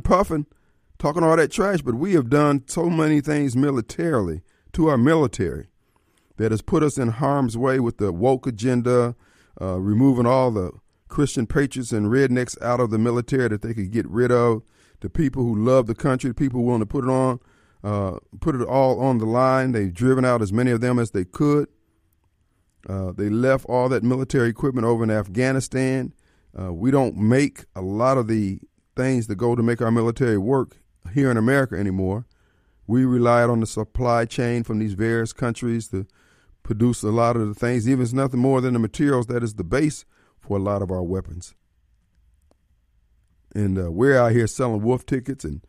puffing, talking all that trash, but we have done so many things militarily to our military that has put us in harm's way with the woke agenda, uh, removing all the Christian patriots and rednecks out of the military that they could get rid of, the people who love the country, the people willing to put it on, uh, put it all on the line. They've driven out as many of them as they could. Uh, they left all that military equipment over in Afghanistan. Uh, we don't make a lot of the things that go to make our military work here in America anymore. We relied on the supply chain from these various countries to produce a lot of the things, even it's nothing more than the materials that is the base for a lot of our weapons. And uh, we're out here selling wolf tickets and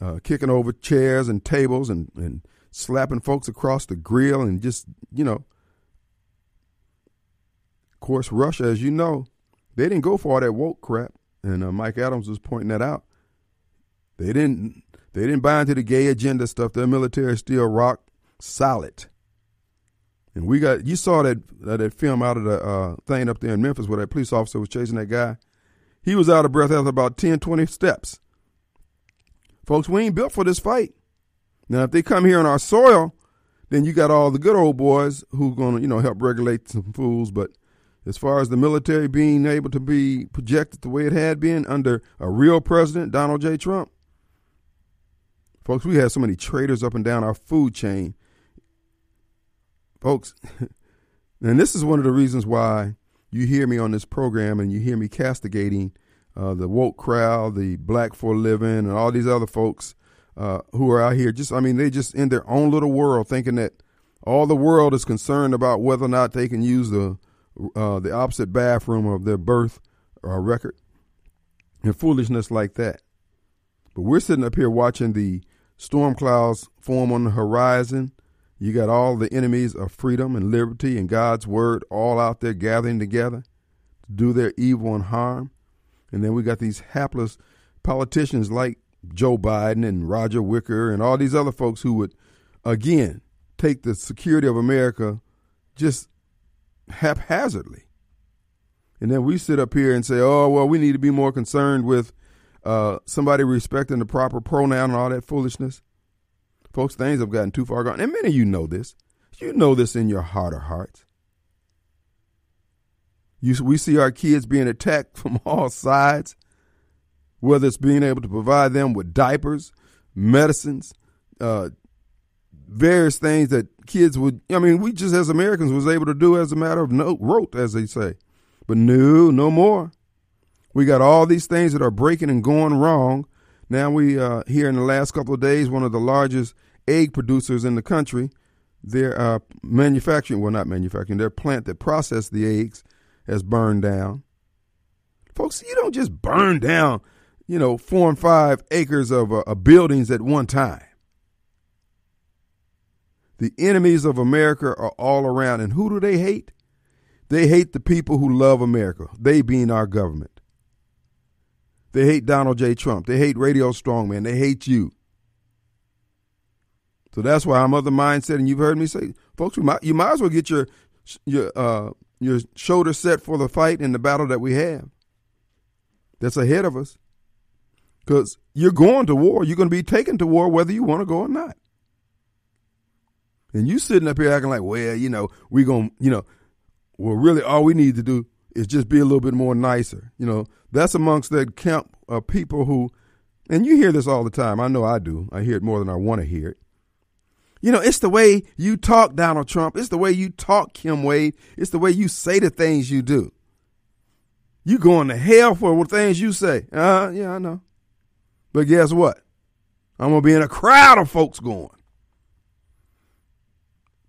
uh, kicking over chairs and tables and, and slapping folks across the grill and just, you know. Of course, Russia, as you know, they didn't go for all that woke crap. And uh, Mike Adams was pointing that out. They didn't. They didn't buy into the gay agenda stuff. Their military still rock solid. And we got you saw that uh, that film out of the uh, thing up there in Memphis where that police officer was chasing that guy. He was out of breath after about 10, 20 steps. Folks, we ain't built for this fight. Now, if they come here on our soil, then you got all the good old boys who to, you know, help regulate some fools. But as far as the military being able to be projected the way it had been under a real president, Donald J. Trump, folks, we had so many traitors up and down our food chain. Folks, and this is one of the reasons why you hear me on this program and you hear me castigating uh, the woke crowd, the black for a living, and all these other folks uh, who are out here. Just, I mean, they just in their own little world, thinking that all the world is concerned about whether or not they can use the uh, the opposite bathroom of their birth uh, record and foolishness like that. But we're sitting up here watching the storm clouds form on the horizon. You got all the enemies of freedom and liberty and God's word all out there gathering together to do their evil and harm. And then we got these hapless politicians like Joe Biden and Roger Wicker and all these other folks who would, again, take the security of America just haphazardly. And then we sit up here and say, oh, well, we need to be more concerned with uh, somebody respecting the proper pronoun and all that foolishness. Folks, things have gotten too far gone. And many of you know this. You know this in your heart of hearts. You, we see our kids being attacked from all sides, whether it's being able to provide them with diapers, medicines, uh, various things that kids would. I mean, we just as Americans was able to do as a matter of note, rote, as they say. But no, no more. We got all these things that are breaking and going wrong. Now we uh, here in the last couple of days, one of the largest egg producers in the country, they're uh, manufacturing, well, not manufacturing, their plant that processed the eggs has burned down. Folks, you don't just burn down, you know, four and five acres of, uh, of buildings at one time. The enemies of America are all around. And who do they hate? They hate the people who love America, they being our government. They hate Donald J. Trump. They hate Radio Strongman. They hate you. So that's why I'm of the mindset, and you've heard me say, folks, you might, you might as well get your your uh, your shoulder set for the fight and the battle that we have that's ahead of us. Because you're going to war. You're going to be taken to war whether you want to go or not. And you sitting up here acting like, well, you know, we're going to, you know, well, really all we need to do is just be a little bit more nicer. You know, that's amongst that camp of people who, and you hear this all the time. I know I do. I hear it more than I want to hear it. You know, it's the way you talk, Donald Trump. It's the way you talk, Kim Wade. It's the way you say the things you do. You going to hell for the things you say. Uh, yeah, I know. But guess what? I'm going to be in a crowd of folks going.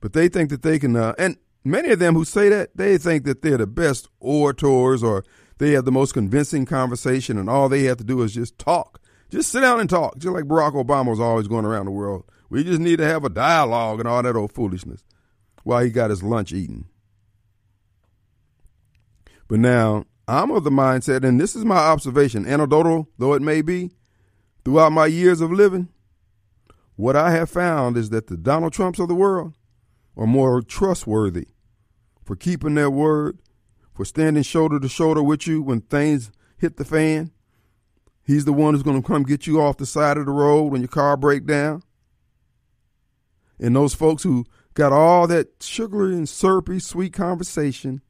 But they think that they can, uh, and many of them who say that, they think that they're the best orators or they have the most convincing conversation and all they have to do is just talk. Just sit down and talk, just like Barack Obama was always going around the world we just need to have a dialogue and all that old foolishness while he got his lunch eaten. But now, I'm of the mindset, and this is my observation, anecdotal though it may be, throughout my years of living, what I have found is that the Donald Trumps of the world are more trustworthy for keeping their word, for standing shoulder to shoulder with you when things hit the fan, He's the one who's going to come get you off the side of the road when your car break down. And those folks who got all that sugary and syrupy sweet conversation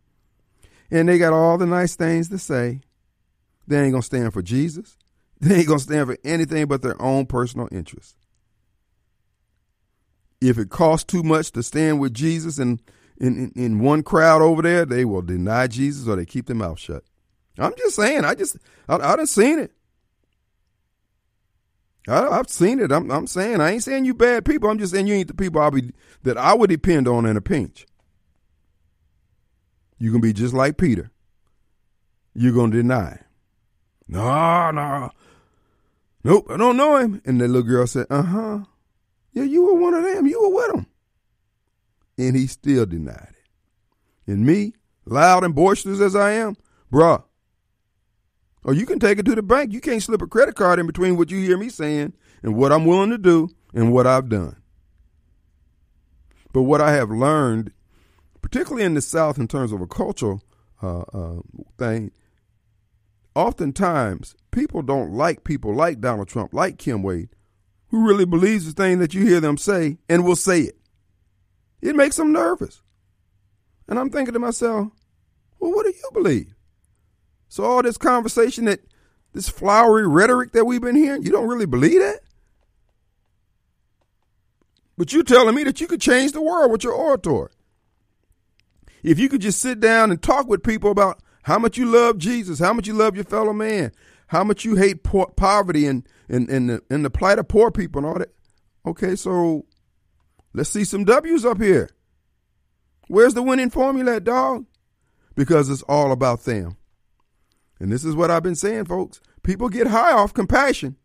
and they got all the nice things to say, they ain't going to stand for Jesus. They ain't going to stand for anything but their own personal interests. If it costs too much to stand with Jesus and in, in, in one crowd over there, they will deny Jesus or they keep their mouth shut. I'm just saying, I just, I, I done seen it. I, have seen it. I'm, I'm saying I ain't saying you bad people. I'm just saying you ain't the people I be that I would depend on in a pinch. You can be just like Peter. You're gonna deny. No, no, nope. I don't know him. And the little girl said, "Uh huh. Yeah, you were one of them. You were with him." And he still denied it. And me, loud and boisterous as I am, bruh, or you can take it to the bank. You can't slip a credit card in between what you hear me saying and what I'm willing to do and what I've done. But what I have learned, particularly in the South in terms of a cultural uh, uh, thing, oftentimes people don't like people like Donald Trump, like Kim Wade, who really believes the thing that you hear them say and will say it. It makes them nervous. And I'm thinking to myself, well, what do you believe? So all this conversation that this flowery rhetoric that we've been hearing, you don't really believe that? But you're telling me that you could change the world with your oratory. If you could just sit down and talk with people about how much you love Jesus, how much you love your fellow man, how much you hate poor, poverty and, and, and, the, the plight of poor people and all that. Okay, so let's see some W's up here. Where's the winning formula, dog? Because it's all about them. And this is what I've been saying, folks. People get high off compassion.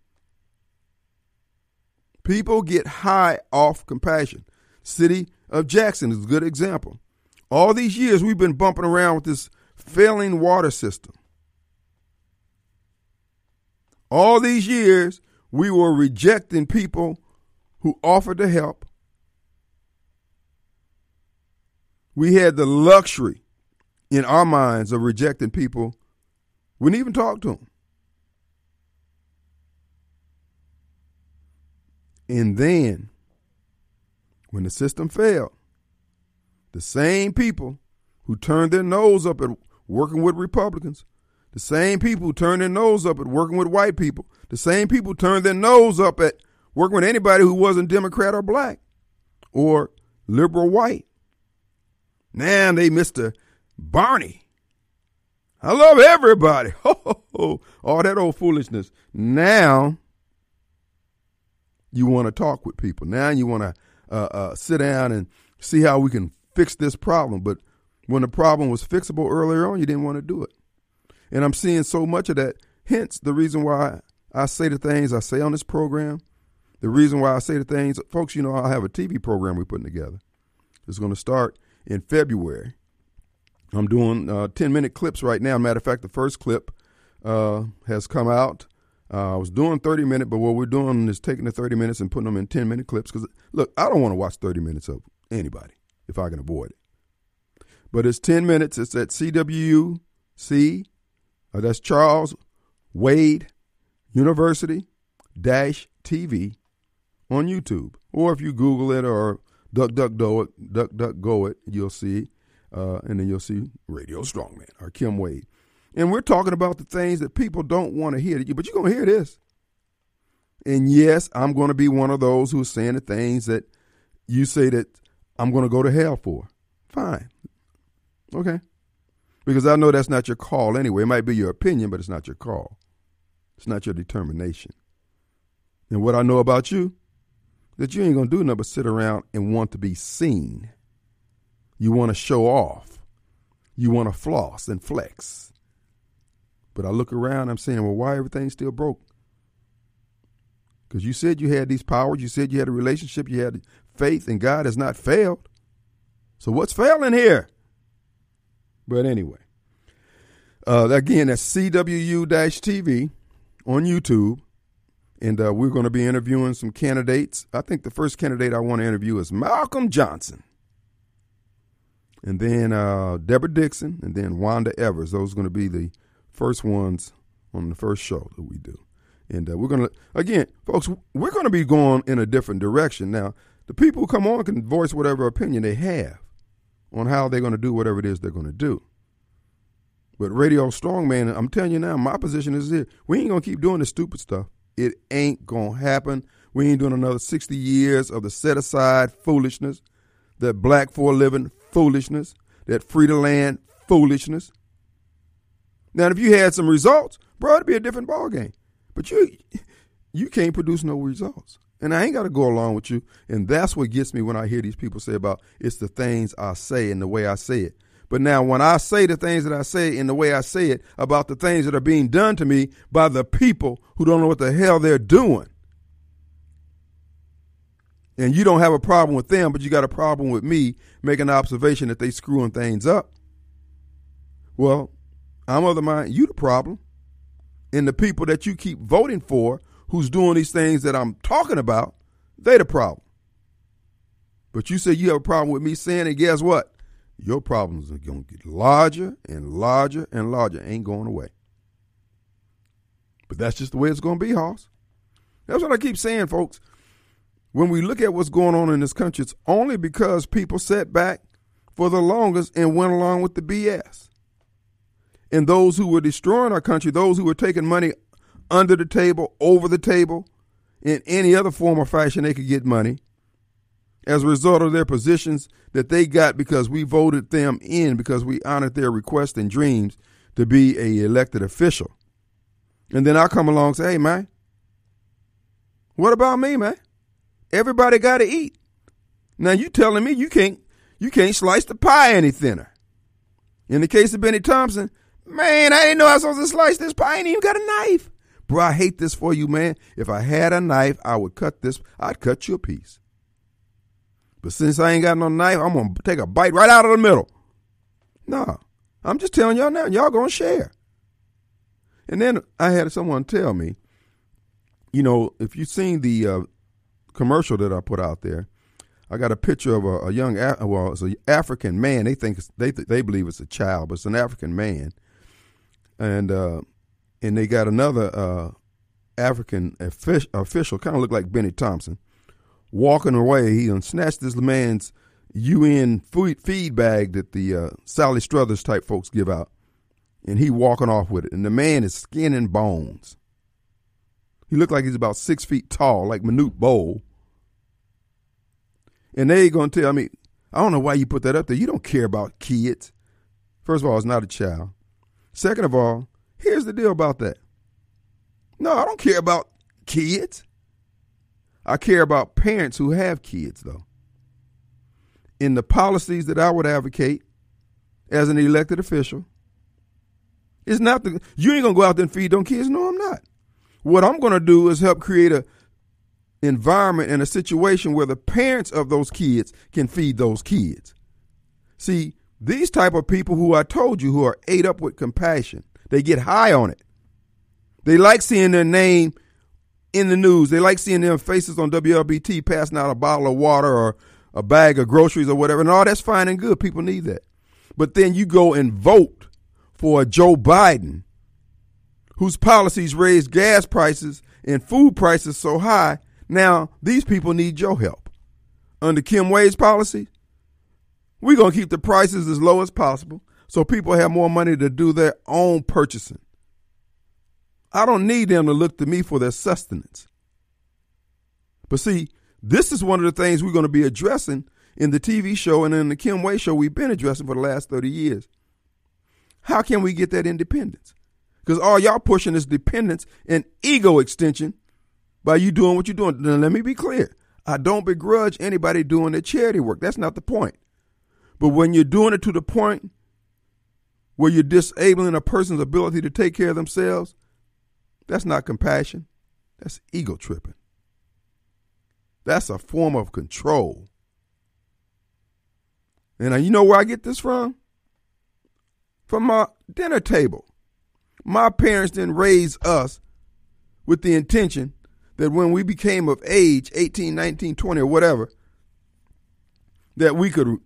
People get high off compassion. City of Jackson is a good example. All these years we've been bumping around with this failing water system. All these years we were rejecting people who offered to help. We had the luxury in our minds of rejecting people We didn't even talk to them. And then, when the system failed, the same people who turned their nose up at working with Republicans, the same people turned their nose up at working with white people, the same people turned their nose up at working with anybody who wasn't Democrat or black or liberal white. Now they Mr. Barney I love everybody. All that old foolishness. Now you want to talk with people. Now you want to uh, uh, sit down and see how we can fix this problem. But when the problem was fixable earlier on, you didn't want to do it. And I'm seeing so much of that. Hence, the reason why I say the things I say on this program. The reason why I say the things, folks, you know, I have a TV program we're putting together. It's going to start in February. I'm doing uh, 10 minute clips right now. Matter of fact, the first clip uh, has come out. Uh, I was doing 30 minute, but what we're doing is taking the 30 minutes and putting them in 10 minute clips. Because look, I don't want to watch 30 minutes of anybody if I can avoid it. But it's 10 minutes. It's at CWUC. Uh, that's Charles Wade University dash TV on YouTube. Or if you Google it or duck duck go it, duck duck go it, you'll see uh, and then you'll see Radio Strongman or Kim Wade. And we're talking about the things that people don't want to hear, but you're going to hear this. And yes, I'm going to be one of those who's saying the things that you say that I'm going to go to hell for. Fine. Okay. Because I know that's not your call anyway. It might be your opinion, but it's not your call. It's not your determination. And what I know about you, that you ain't going to do nothing but sit around and want to be seen. You want to show off. You want to floss and flex. But I look around, I'm saying, well, why everything's still broke? Because you said you had these powers, you said you had a relationship, you had faith, and God has not failed. So what's failing here? But anyway, uh, again, that's CWU TV on YouTube. And uh, we're going to be interviewing some candidates. I think the first candidate I want to interview is Malcolm Johnson and then uh, Deborah Dixon, and then Wanda Evers. Those are going to be the first ones on the first show that we do. And uh, we're going to, again, folks, we're going to be going in a different direction. Now, the people who come on can voice whatever opinion they have on how they're going to do whatever it is they're going to do. But Radio Strongman, I'm telling you now, my position is here. We ain't going to keep doing this stupid stuff. It ain't going to happen. We ain't doing another 60 years of the set aside foolishness, that black for a living foolishness, that free to land foolishness. Now, if you had some results, bro, it'd be a different ballgame. But you you can't produce no results. And I ain't got to go along with you. And that's what gets me when I hear these people say about it's the things I say and the way I say it. But now, when I say the things that I say in the way I say it about the things that are being done to me by the people who don't know what the hell they're doing, and you don't have a problem with them, but you got a problem with me making an observation that they screwing things up, well, I'm of the mind you the problem. And the people that you keep voting for who's doing these things that I'm talking about, they the problem. But you say you have a problem with me saying it, guess what? Your problems are going to get larger and larger and larger. Ain't going away. But that's just the way it's going to be, Hoss. That's what I keep saying, folks. When we look at what's going on in this country, it's only because people sat back for the longest and went along with the BS. And those who were destroying our country, those who were taking money under the table, over the table, in any other form or fashion they could get money, as a result of their positions that they got because we voted them in because we honored their requests and dreams to be a elected official. And then I come along and say, hey man, what about me, man? Everybody gotta eat. Now you telling me you can't you can't slice the pie any thinner. In the case of Bennie Thompson, man, I didn't know I was supposed to slice this pie. I ain't even got a knife. Bro, I hate this for you, man. If I had a knife, I would cut this. I'd cut you a piece. But since I ain't got no knife, I'm gonna take a bite right out of the middle. No, I'm just telling y'all now. Y'all gonna share. And then I had someone tell me, you know, if you've seen the uh, commercial that I put out there, I got a picture of a, a young, well, it's an African man. They think they th- they believe it's a child, but it's an African man, and uh, and they got another uh, African official, kind of looked like Bennie Thompson, walking away. He snatched this man's UN feed bag that the uh, Sally Struthers type folks give out, and he walking off with it. And the man is skin and bones. He looked like he's about six feet tall, like Manute Bol. And they gonna tell me, I don't know why you put that up there. You don't care about kids. First of all, it's not a child. Second of all, here's the deal about that. No, I don't care about kids. I care about parents who have kids, though. In the policies that I would advocate as an elected official, it's not the you ain't gonna go out there and feed them kids. No, I'm not. What I'm gonna do is help create a environment and a situation where the parents of those kids can feed those kids. See, these type of people who I told you who are ate up with compassion, they get high on it. They like seeing their name in the news. They like seeing their faces on WLBT passing out a bottle of water or a bag of groceries or whatever. And all that's fine and good. People need that. But then you go and vote for a Joe Biden whose policies raise gas prices and food prices so high. Now, these people need your help. Under Kim Wade's policy, we're going to keep the prices as low as possible so people have more money to do their own purchasing. I don't need them to look to me for their sustenance. But see, this is one of the things we're going to be addressing in the TV show and in the Kim Wade show we've been addressing for the last 30 years. How can we get that independence? Because all y'all pushing is dependence and ego extension by you doing what you're doing. Now, let me be clear. I don't begrudge anybody doing their charity work. That's not the point. But when you're doing it to the point where you're disabling a person's ability to take care of themselves, that's not compassion. That's ego tripping. That's a form of control. And you know where I get this from? From my dinner table. My parents didn't raise us with the intention that when we became of age, 18, 19, 20, or whatever, that we could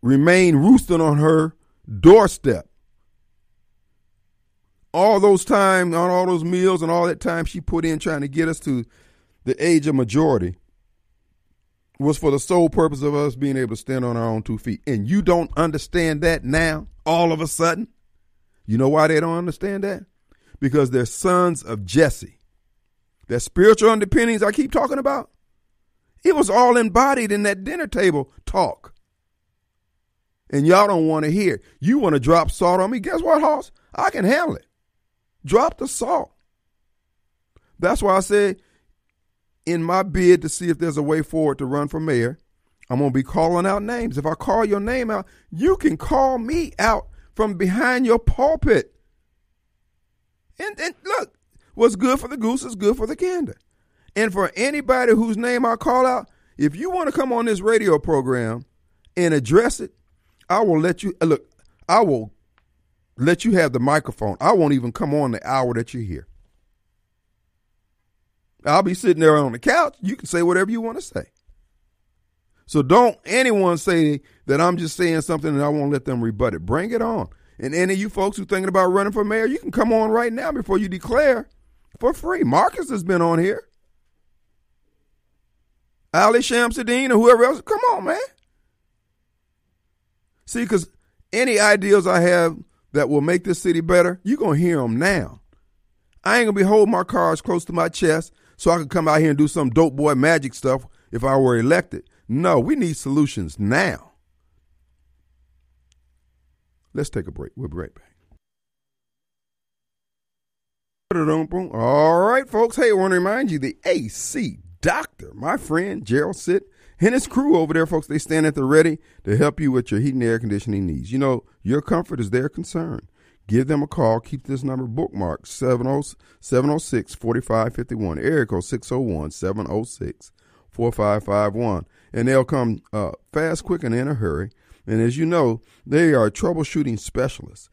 remain roosting on her doorstep all those time on all those meals and all that time she put in trying to get us to the age of majority was for the sole purpose of us being able to stand on our own two feet. And you don't understand that now, all of a sudden? You know why they don't understand that? Because they're sons of Jesse. That spiritual underpinnings I keep talking about, it was all embodied in that dinner table talk. And y'all don't want to hear. You want to drop salt on me. Guess what, Hoss? I can handle it. Drop the salt. That's why I say in my bid to see if there's a way forward to run for mayor, I'm going to be calling out names. If I call your name out, you can call me out from behind your pulpit. And, and look, what's good for the goose is good for the gander. And for anybody whose name I call out, if you want to come on this radio program and address it, I will let you look. I will let you have the microphone. I won't even come on the hour that you're here. I'll be sitting there on the couch. You can say whatever you want to say. So don't anyone say that I'm just saying something and I won't let them rebut it. Bring it on. And any of you folks who are thinking about running for mayor, you can come on right now before you declare for free. Marcus has been on here. Ali Shamsuddin or whoever else. Come on, man. See, because any ideas I have that will make this city better, you're going to hear them now. I ain't going to be holding my cards close to my chest so I could come out here and do some dope boy magic stuff if I were elected. No, we need solutions now. Let's take a break. We'll be right back. All right, folks. Hey, I want to remind you the AC Doctor, my friend Gerald Sitt, and his crew over there, folks, they stand at the ready to help you with your heating and air conditioning needs. You know, your comfort is their concern. Give them a call. Keep this number bookmarked 706 4551, area code 601 706 4551. And they'll come uh, fast, quick, and in a hurry. And as you know, they are troubleshooting specialists.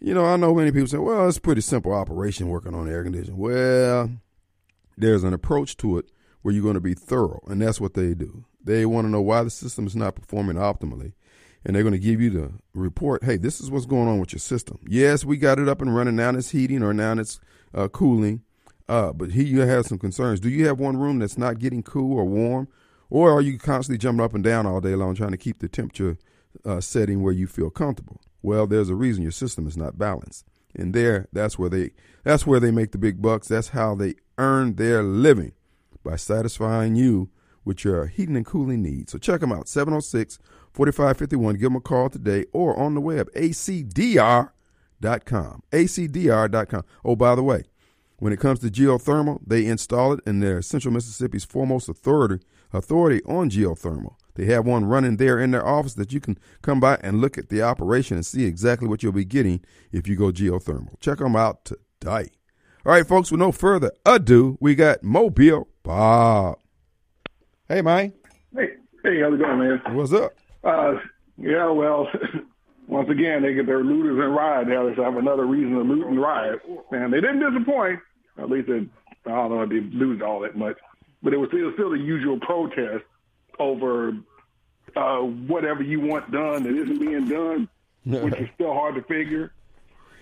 You know, I know many people say, well, it's a pretty simple operation working on air conditioning. Well, there's an approach to it where you're going to be thorough, and that's what they do. They want to know why the system is not performing optimally and they're going to give you the report. Hey, this is what's going on with your system. Yes, we got it up and running. Now it's heating or now it's uh, cooling. Uh, but here you have some concerns. Do you have one room that's not getting cool or warm, or are you constantly jumping up and down all day long trying to keep the temperature uh, setting where you feel comfortable? Well, there's a reason your system is not balanced, and there, that's where they that's where they make the big bucks. That's how they earn their living by satisfying you with your heating and cooling needs. So check them out 706 4551. Give them a call today or on the web, acdr.com. acdr.com. Oh, by the way, when it comes to geothermal, they install it in their Central Mississippi's foremost authority authority on geothermal. They have one running there in their office that you can come by and look at the operation and see exactly what you'll be getting if you go geothermal. Check them out today. All right, folks, with no further ado, we got Mobile Bob. Hey, man. Hey, hey, how's it going, man? What's up? Uh, yeah, well, once again, they get their looters and riot. They have another reason to loot and riot. And they didn't disappoint. At least they, I don't know if they lose all that much. But it was still, still the usual protest over uh, whatever you want done that isn't being done, which is still hard to figure.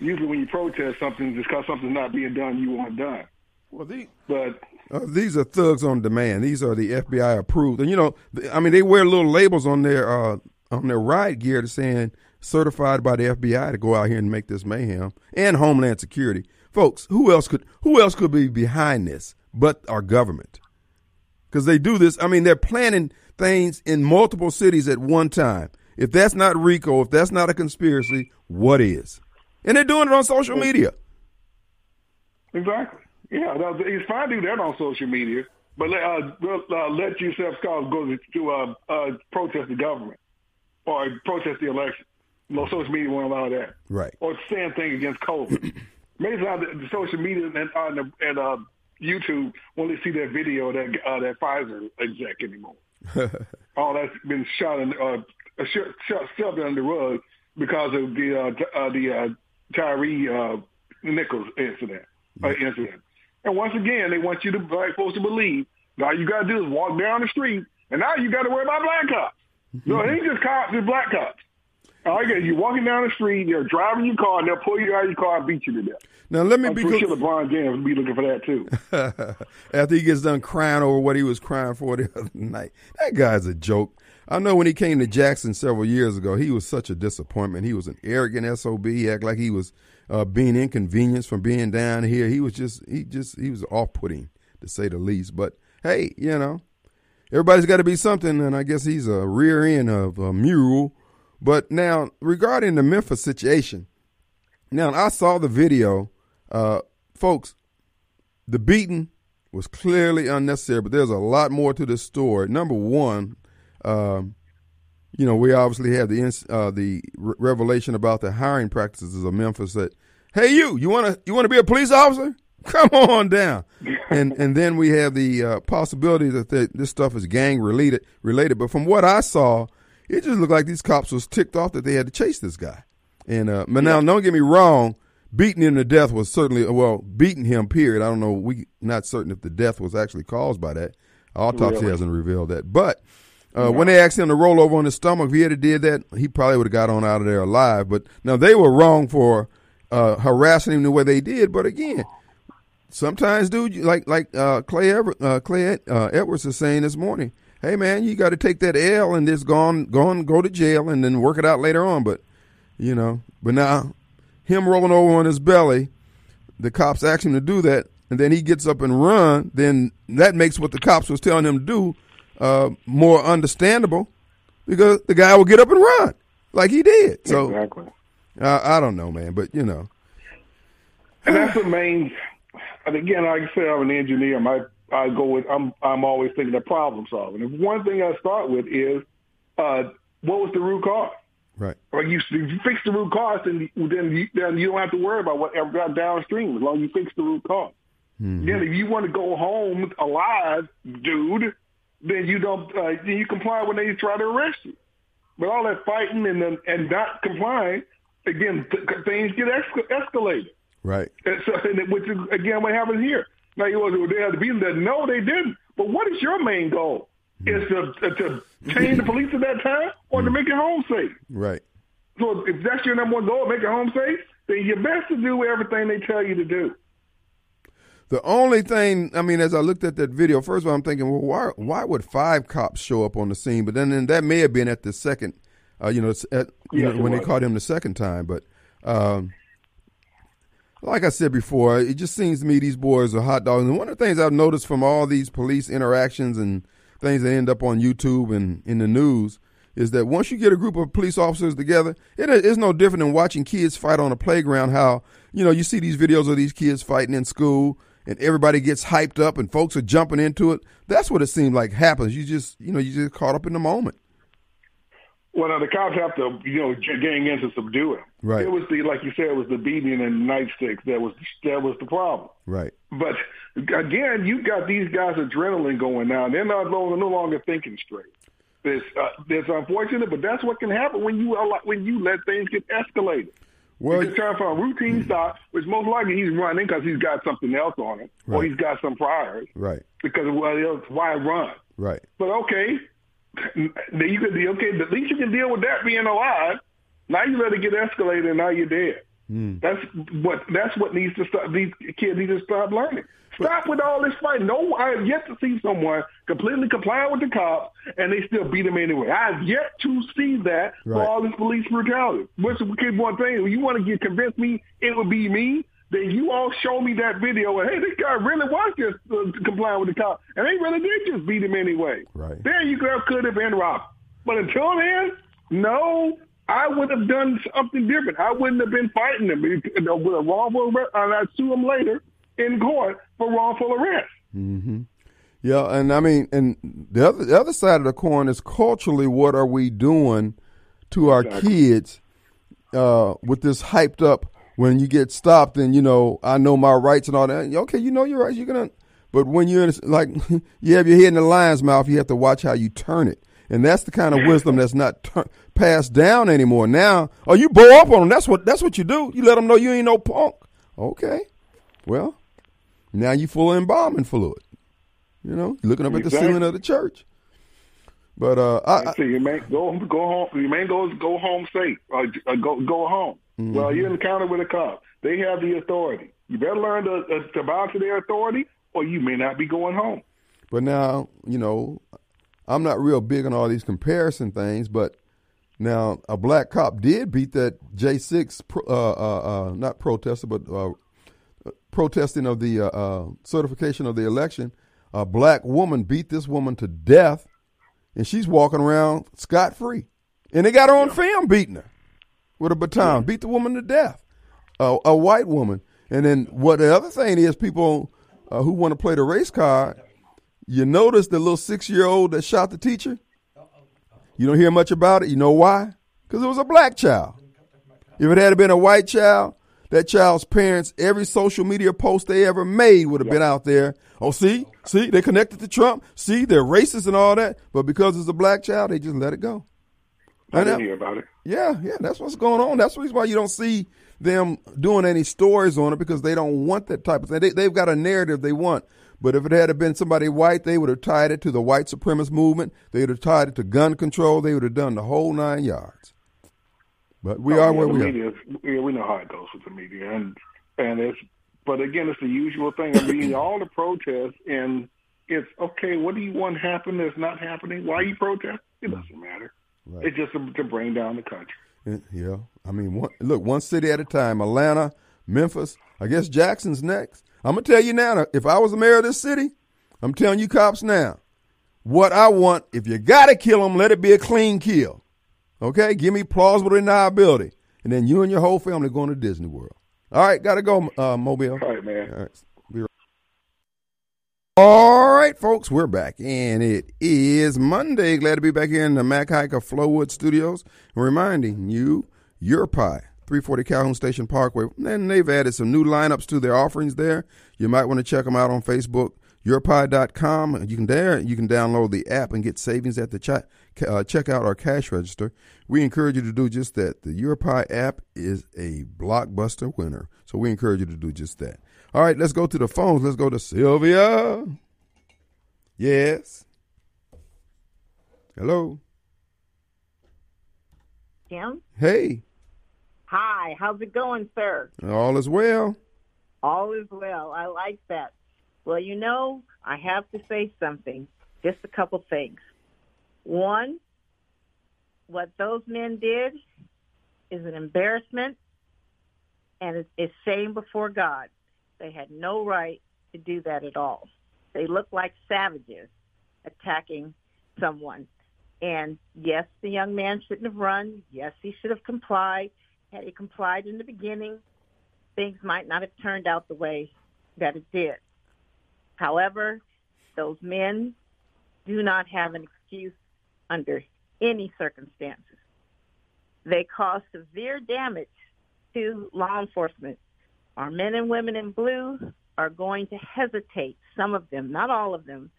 Usually when you protest something, just because something's not being done, you want done. Well, the, but uh, these are thugs on demand. These are the FBI approved, and you know, I mean, they wear little labels on their uh, on their ride gear to saying certified by the FBI to go out here and make this mayhem and Homeland Security. Folks, who else could who else could be behind this but our government? Because they do this. I mean, they're planning things in multiple cities at one time. If that's not RICO, if that's not a conspiracy, what is? And they're doing it on social media. Exactly. Yeah, it's fine to do that on social media, but uh, uh, let yourself go to uh, uh, protest the government or protest the election. No social media won't allow that. Right. Or the same thing against COVID. Maybe not the, the social media and on the, and uh, YouTube won't see that video that uh, that Pfizer exec anymore. All that's been shot and uh, shot, shoved under the rug because of the uh, uh, the uh, Tyree uh, Nichols incident. Uh, incident. And once again, they want you to like supposed to believe. that All you got to do is walk down the street, and now you got to worry about black cops. No, it ain't just cops; it's black cops. All right, get you walking down the street, they're driving your car, and they'll pull you out of your car and beat you to death. Now let me I'm be pretty sure LeBron James will be looking for that too. After he gets done crying over what he was crying for the other night, that guy's a joke. I know when he came to Jackson several years ago, he was such a disappointment. He was an arrogant sob. He acted like he was uh, being inconvenienced from being down here. He was just he just he was off putting to say the least. But hey, you know, everybody's got to be something, and I guess he's a rear end of a mule. But now regarding the Memphis situation, now I saw the video, uh, folks. The beating was clearly unnecessary, but there's a lot more to this story. Number one, um, you know, we obviously have the uh, the re- revelation about the hiring practices of Memphis that, hey, you, you want to you want to be a police officer? Come on down, and and then we have the uh, possibility that the, this stuff is gang related related. But from what I saw, it just looked like these cops was ticked off that they had to chase this guy. And uh, but now, don't get me wrong, beating him to death was certainly well beating him. Period. I don't know. We not certain if the death was actually caused by that. Autopsy Really? hasn't revealed that. But uh, when they asked him to roll over on his stomach, if he had did that, he probably would have got on out of there alive. But now they were wrong for uh, harassing him the way they did. But again, sometimes, dude, like like uh, Clay Ever, uh, Clay uh, Edwards is saying this morning, hey man, you got to take that L and just go on, go on, go to jail and then work it out later on. But you know, but now him rolling over on his belly, the cops asked him to do that, and then he gets up and run. Then that makes what the cops was telling him to do uh, more understandable because the guy will get up and run like he did. So exactly. uh, I don't know, man, but you know, And that's the main. And again, like I said, I'm an engineer. My I go with. I'm I'm always thinking of problem solving. And one thing I start with is, uh, what was the root cause? right, Or you, if you fix the root cause, then then you, then you don't have to worry about whatever got downstream as long as you fix the root because Then if you want to go home alive, dude, then you don't. Uh, then you comply when they try to arrest you. But all that fighting and then- and not complying, again, th- things get escal- escalated. right, And so, and it- which is again what happened here. Now you want to they had to be that? No, they didn't. But what is your main goal? Is to to change the police at that time, or to make your home safe? right. So if that's your number one goal, make it home safe, then you're best to do everything they tell you to do. The only thing, I mean, as I looked at that video, first of all, I'm thinking, well, why why would five cops show up on the scene? But then, then that may have been at the second, uh, you know, at, you Yes, know, when they caught him the second time. But um, like I said before, it just seems to me these boys are hot dogs. And one of the things I've noticed from all these police interactions and things that end up on YouTube and in the news is that once you get a group of police officers together, it is no different than watching kids fight on a playground. How you know you see these videos of these kids fighting in school, and everybody gets hyped up, and folks are jumping into it. That's what it seems like happens. You just you know you just caught up in the moment. Well, now the cops have to, you know, gang in to subdue him. Right. It was the, like you said, it was the beating and nightsticks that was that was the problem. Right. But again, you got these guys adrenaline going now. They're not no, no longer thinking straight. It's uh, it's unfortunate, but that's what can happen when you allow, when you let things get escalated. Well, It's time for a routine mm-hmm. stop, which most likely he's running because he's got something else on him, or he's got some priors. right. Because well, else, why run? Right. But okay, then you could be okay. At least you can deal with that being alive. Now you let it get escalated, and now you're dead. Hmm. That's what that's what needs to stop. These kids need to stop learning. Stop with all this fighting. No, I have yet to see someone completely comply with the cops and they still beat them anyway. I have yet to see that Right. for all this police brutality. Which is one thing. If you want to get convince me it would be me, then you all show me that video and hey, this guy really was just uh, complying with the cops, and they really did just beat him anyway. Right. There you could have could have been robbed. But until then, no, I would have done something different. I wouldn't have been fighting them with a wrongful and I'd sue them later in court for wrongful arrest. Yeah, and I mean, and the other the other side of the coin is culturally, what are we doing to our Exactly. kids uh, with this hyped up? When you get stopped, and you know, I know my rights and all that. Okay, you know your rights. You're gonna, but when you're in, like, you have your head in the lion's mouth, you have to watch how you turn it, and that's the kind of wisdom that's not tur- passed down anymore. Now, oh, you blow up on them. That's what that's what you do. You let them know you ain't no punk. Okay, well, now you full of embalming fluid. You know, looking up at the ceiling of the church. But uh, I, I, you may go go home. You may go go home safe. Or, uh, go go home. Mm-hmm. Well, you encounter with a cop. They have the authority. You better learn to, uh, to bow to their authority, or you may not be going home. But now, you know, I'm not real big on all these comparison things, but now a black cop did beat that J6, uh, uh, uh, not protester, but uh, protesting of the uh, uh, certification of the election. A black woman beat this woman to death, and she's walking around scot free. And they got her on film beating her with a baton, beat the woman to death. a white woman. And then what the other thing is, people who want to play the race card you notice the little six year old that shot the teacher? You don't hear much about it. You know why? Because it was a black child. If it had been a white child, that child's parents, every social media post they ever made would have been out there. Oh, see, see, they connected to Trump. See, they're racist and all that. But because it's a black child, they just let it go. I didn't hear about it. Yeah, yeah, that's what's going on. That's the reason why you don't see them doing any stories on it because they don't want that type of thing. They, they've got a narrative they want. But if it had been somebody white, they would have tied it to the white supremacist movement. They would have tied it to gun control. They would have done the whole nine yards. But we oh, are yeah, where we media, are. Yeah, we know how it goes with the media, and and it's. But again, it's the usual thing. I mean, all the protests, and it's okay. What do you want happen that's not happening? Why you protest? It doesn't matter. Right. It's just to, to bring down the country. Yeah, I mean, one, look, one city at a time. Atlanta, Memphis. I guess Jackson's next. I'm gonna tell you now. If I was the mayor of this city, I'm telling you cops now. What I want, if you gotta kill them, let it be a clean kill. Okay, give me plausible deniability, and then you and your whole family going to Disney World. All right, gotta go, uh, Mobile. All right, man. All be right. Right. All right, folks, we're back, and it is Monday. Glad to be back here in the Mac Haik Flowood Studios. Reminding you, your pie 340 Calhoun Station Parkway. And they've added some new lineups to their offerings there. You might want to check them out on Facebook, yourpie.com. You can there you can download the app and get savings at the ch- uh, checkout our cash register. We encourage you to do just that. The YourPie app is a blockbuster winner. So we encourage you to do just that. All right, let's go to the phones. Let's go to Sylvia. Yes. Hello. Kim? Hey. Hi, how's it going, sir? All is well. All is well. I like that. Well, you know, I have to say something. Just a couple things. One, what those men did is an embarrassment and it's shame before God. They had no right to do that at all. They look like savages attacking someone. And yes, the young man shouldn't have run. Yes, he should have complied. Had he complied in the beginning, things might not have turned out the way that it did. However, those men do not have an excuse under any circumstances. They cause severe damage to law enforcement. Our men and women in blue are going to hesitate, some of them, not all of them,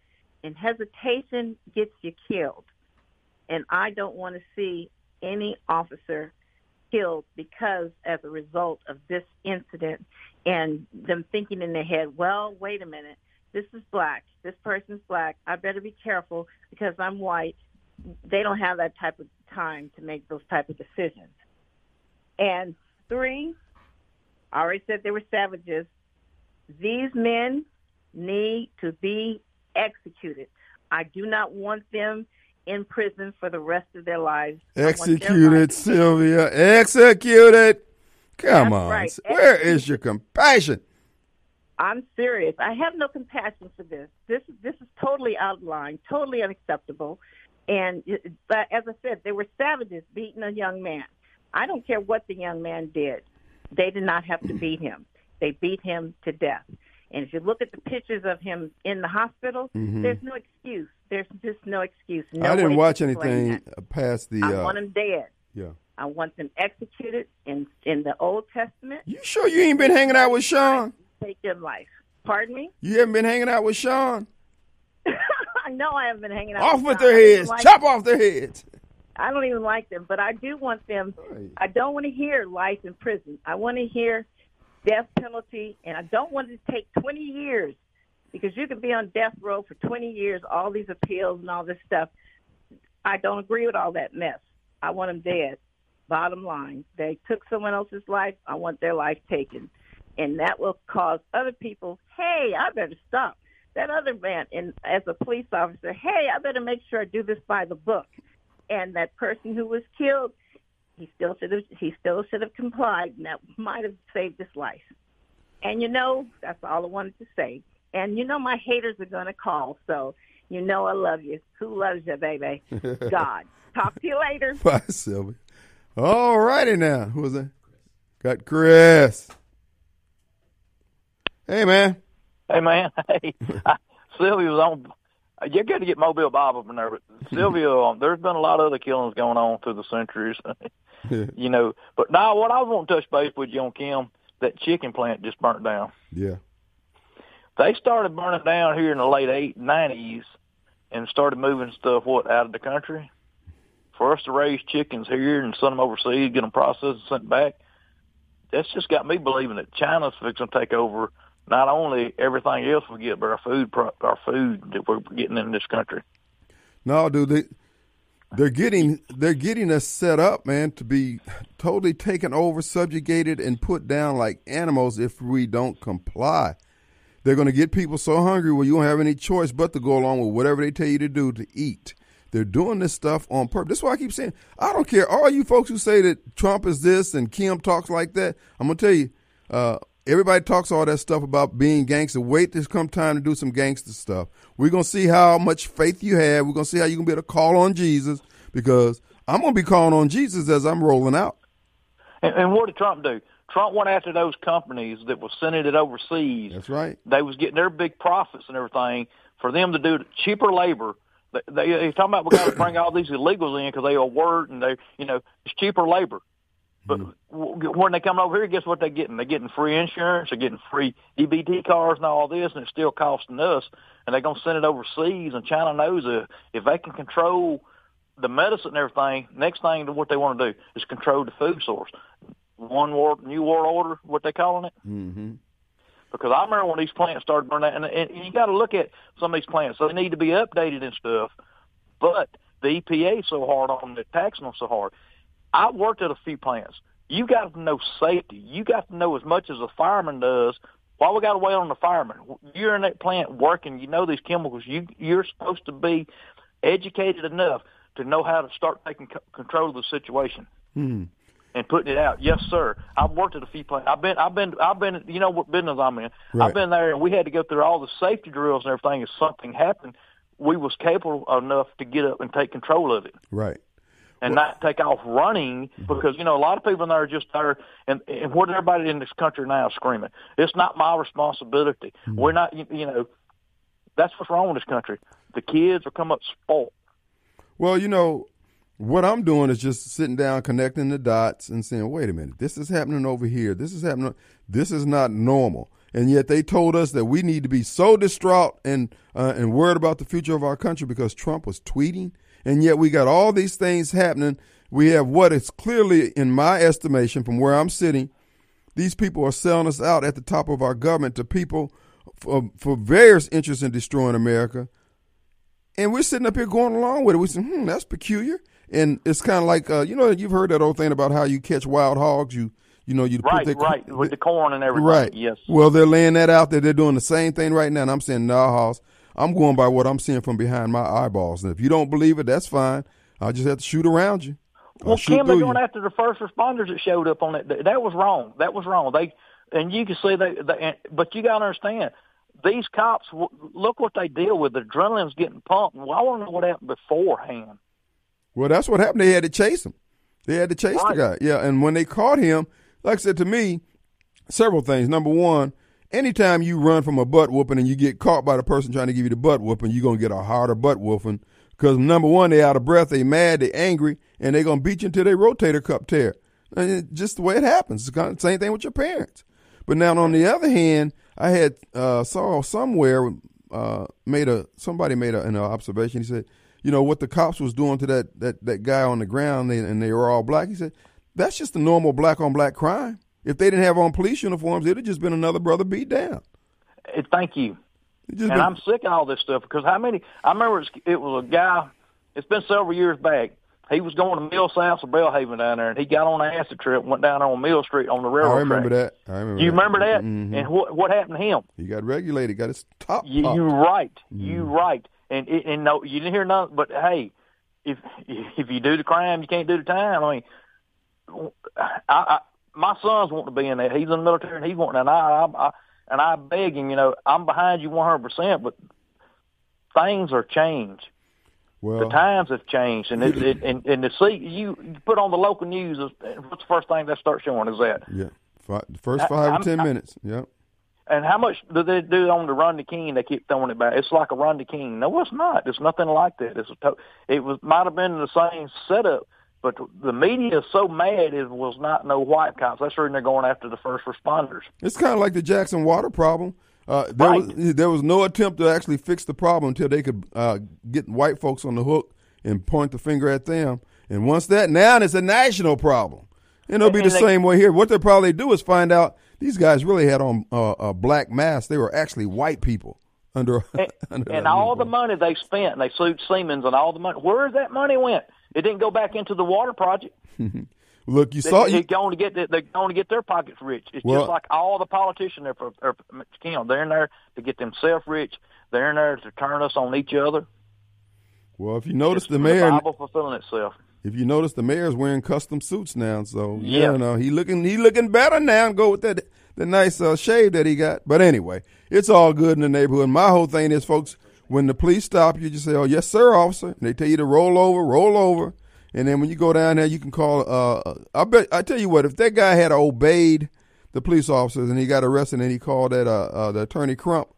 and hesitation gets you killed. And I don't want to see any officer killed because as a result of this incident and them thinking in their head, well, wait a minute, this is black, this person's black, I better be careful because I'm white. They don't have that type of time to make those type of decisions. And three, I already said they were savages. These men need to be executed. I do not want them in prison for the rest of their lives. Executed, Sylvia. Executed. Come That's on. Right. Where is your compassion? I'm serious. I have no compassion for this. This this is totally out of line, totally unacceptable. And but as I said, they were savages beating a young man. I don't care what the young man did. They did not have to beat him. They beat him to death. And if you look at the pictures of him in the hospital, mm-hmm. there's no excuse. There's just no excuse. No I didn't watch anything that. past the. I uh, want him dead. Yeah. I want them executed in in the Old Testament. You sure you ain't been hanging out with Sean? Take their life. Pardon me? You haven't been hanging out with Sean? I know I haven't been hanging out. Off with, their heads. Like Chop them. off their heads. I don't even like them, but I do want them. I don't want to hear life in prison. I want to hear death penalty, and I don't want it to take 20 years because you could be on death row for 20 years, all these appeals and all this stuff. I don't agree with all that mess. I want them dead. Bottom line, they took someone else's life. I want their life taken, and that will cause other people. Hey, I better stop. That other man, and as a police officer, hey, I better make sure I do this by the book. And that person who was killed, he still should have. He still should have complied, and that might have saved his life. And you know, that's all I wanted to say. And you know, my haters are going to call, so you know I love you. Who loves you, baby? God. Talk to you later. Bye, Sylvia. All righty now. Who was that? Got Chris. Hey, man. Hey, man. Hey, Sylvia was on. You got to get Mobile Bob up in there, but Sylvia, um, there's been a lot of other killings going on through the centuries, you know. But now, what I want to touch base with you on Kim, that chicken plant just burnt down. Yeah. They started burning down here in the late eight nineties, and started moving stuff what out of the country. For us to raise chickens here and send them overseas, get them processed and sent back, that's just got me believing that China's fixing to take over not only everything else we get, but our food, our food that we're getting in this country. No, dude, they they're getting they're getting us set up, man, to be totally taken over, subjugated, and put down like animals if we don't comply. They're going to get people so hungry where you don't have any choice but to go along with whatever they tell you to do to eat. They're doing this stuff on purpose. That's why I keep saying I don't care. All you folks who say that Trump is this and Kim talks like that, I'm gonna tell you, uh, everybody talks all that stuff about being gangster. Wait till come time to do some gangster stuff. We're gonna see how much faith you have. We're gonna see how you can be able to call on Jesus because I'm gonna be calling on Jesus as I'm rolling out. And, and what did Trump do? Trump went after those companies that was sending it overseas. That's right. They was getting their big profits and everything for them to do cheaper labor. They, they, they talking about we got to bring all these illegals in because they are word and they, you know, it's cheaper labor. But mm. when they come over here, guess what they're getting? They're getting free insurance, they're getting free EBT cars and all this, and it's still costing us. And they're gonna send it overseas, and China knows if if they can control the medicine and everything, next thing to what they want to do is control the food source one world, new world order, what they calling it. Mm-hmm. Because I remember when these plants started burning, and, and you got to look at some of these plants. So they need to be updated and stuff. But the EPA is so hard on them, they're taxing them so hard. I worked at a few plants. You got to know safety. You got to know as much as a fireman does. Why we got to wait on the fireman? You're in that plant working. You know these chemicals. You you're supposed to be educated enough to know how to start taking c- control of the situation. Mm-hmm and putting it out. Yes, sir. I've worked at a few plants. I've been, I've been, I've been. You know what business I'm in? Right. I've been there, and we had to go through all the safety drills and everything. If something happened, we was capable enough to get up and take control of it. Right. And well, not take off running because you know a lot of people in there are just there, and and what everybody in this country now is screaming. It's not my responsibility. Mm-hmm. We're not, you, you know, that's what's wrong with this country. The kids are coming up spoiled. Well, you know, what I'm doing is just sitting down, connecting the dots, and saying, "Wait a minute, this is happening over here. This is happening. This is not normal." And yet they told us that we need to be so distraught and uh, and worried about the future of our country because Trump was tweeting. And yet we got all these things happening. We have what is clearly, in my estimation, from where I'm sitting, these people are selling us out at the top of our government to people for, for various interests in destroying America. And we're sitting up here going along with it. We say, hmm, that's peculiar. And it's kind of like uh, you know you've heard that old thing about how you catch wild hogs. You you know you right put their, right with the corn and everything. Right. Yes. Well, they're laying that out there. They're doing the same thing right now. And I'm saying, nah, Hoss, I'm going by what I'm seeing from behind my eyeballs. And if you don't believe it, that's fine. I'll just have to shoot around you. Well, Kim, they're going after the first responders that showed up on that. That was wrong. That was wrong. They and you can see that. they but you got to understand these cops. Look what they deal with. The adrenaline's getting pumped. Well, I want to know what happened beforehand. Well, that's what happened. They had to chase him. They had to chase right. the guy. Yeah, and when they caught him, like I said to me, several things. Number one, anytime you run from a butt whooping and you get caught by the person trying to give you the butt whooping, you're gonna get a harder butt whooping. Because number one, they out of breath, they mad, they angry, and they're gonna beat you until they rotator cuff tear. And just the way it happens. It's kind of the same thing with your parents. But now on the other hand, I had uh, saw somewhere uh, made a somebody made a, an observation. He said, you know what the cops was doing to that that, that guy on the ground, and, and they were all black. He said, that's just a normal black on black crime. If they didn't have on police uniforms, it'd have just been another brother beat down. Thank you. And been, I'm sick of all this stuff because how many? I remember it was a guy It's been several years back. He was going to Millsaps or Belhaven down there, and he got on an acid trip, went down on Mill Street on the railroad. I remember track. that. I remember. You that. remember that? Mhm. And what what happened to him? He got regulated. Got his top. You, popped. you're right. Mm. You right. And it- and no, you didn't hear nothing. But hey, if if you do the crime, you can't do the time. I mean, I, I my son's wanting to be in there. He's in the military, and he's wanting. And I, I, I and I beg him. You know, I'm behind you 100. percent But things are changed. well, The times have changed, and it, it and and to see you, you put on the local news. What's the first thing that starts showing is that. yeah. Fi the first I- five or I'm- 10 I- minutes. Yep. And how much do they do on the Rodney King? They keep throwing it back. It's like a Rodney King. No, it's not. It's nothing like that. It's a to- it was might have been the same setup, but the media is so mad it was not no white cops. That's the reason they're going after the first responders. It's kind of like the Jackson water problem. Uh, there was there was no attempt to actually fix the problem until they could uh, get white folks on the hook and point the finger at them. And once that, now it's a national problem. And it'll be the they- same way here. What they'll probably do is find out these guys really had on uh, a black mask. They were actually white people under. And, under and all the money they spent, and they sued Siemens and all the money. Where that money went? It didn't go back into the water project. Look, you They, saw they're you. going to get the, they're going to get their pockets rich. It's Well- just like all the politicians are for, are, you know, they're in there to get themselves rich. They're in there to turn us on each other. Well, if you notice It's the mayor, Bible fulfilling itself. if you notice the mayor's wearing custom suits now, so yeah, Yeah. you know, he looking he looking better now. Go with that the nice uh, shave that he got. But anyway, it's all good in the neighborhood. My whole thing is, folks, when the police stop you, just say, "Oh, yes, sir, officer," and they tell you to roll over, roll over, and then when you go down there, you can call. Uh, I bet I tell you what, if that guy had obeyed the police officers and he got arrested and he called that uh, uh the attorney Crump,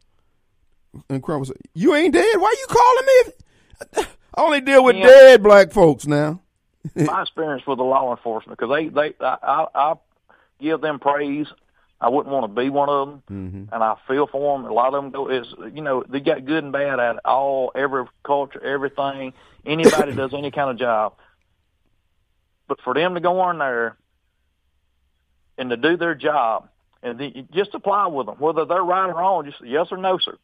and Crump said, "You ain't dead. Why you calling me?" I only deal with Yeah. dead black folks now. My experience with the law enforcement, because they, they, I, I, I give them praise. I wouldn't want to be one of them, Mm-hmm. and I feel for them. A lot of them go is, you know, they got good and bad at all, every culture, everything. Anybody does any kind of job, but for them to go on there and to do their job, and the, just apply with them, whether they're right or wrong, just yes or no, sir.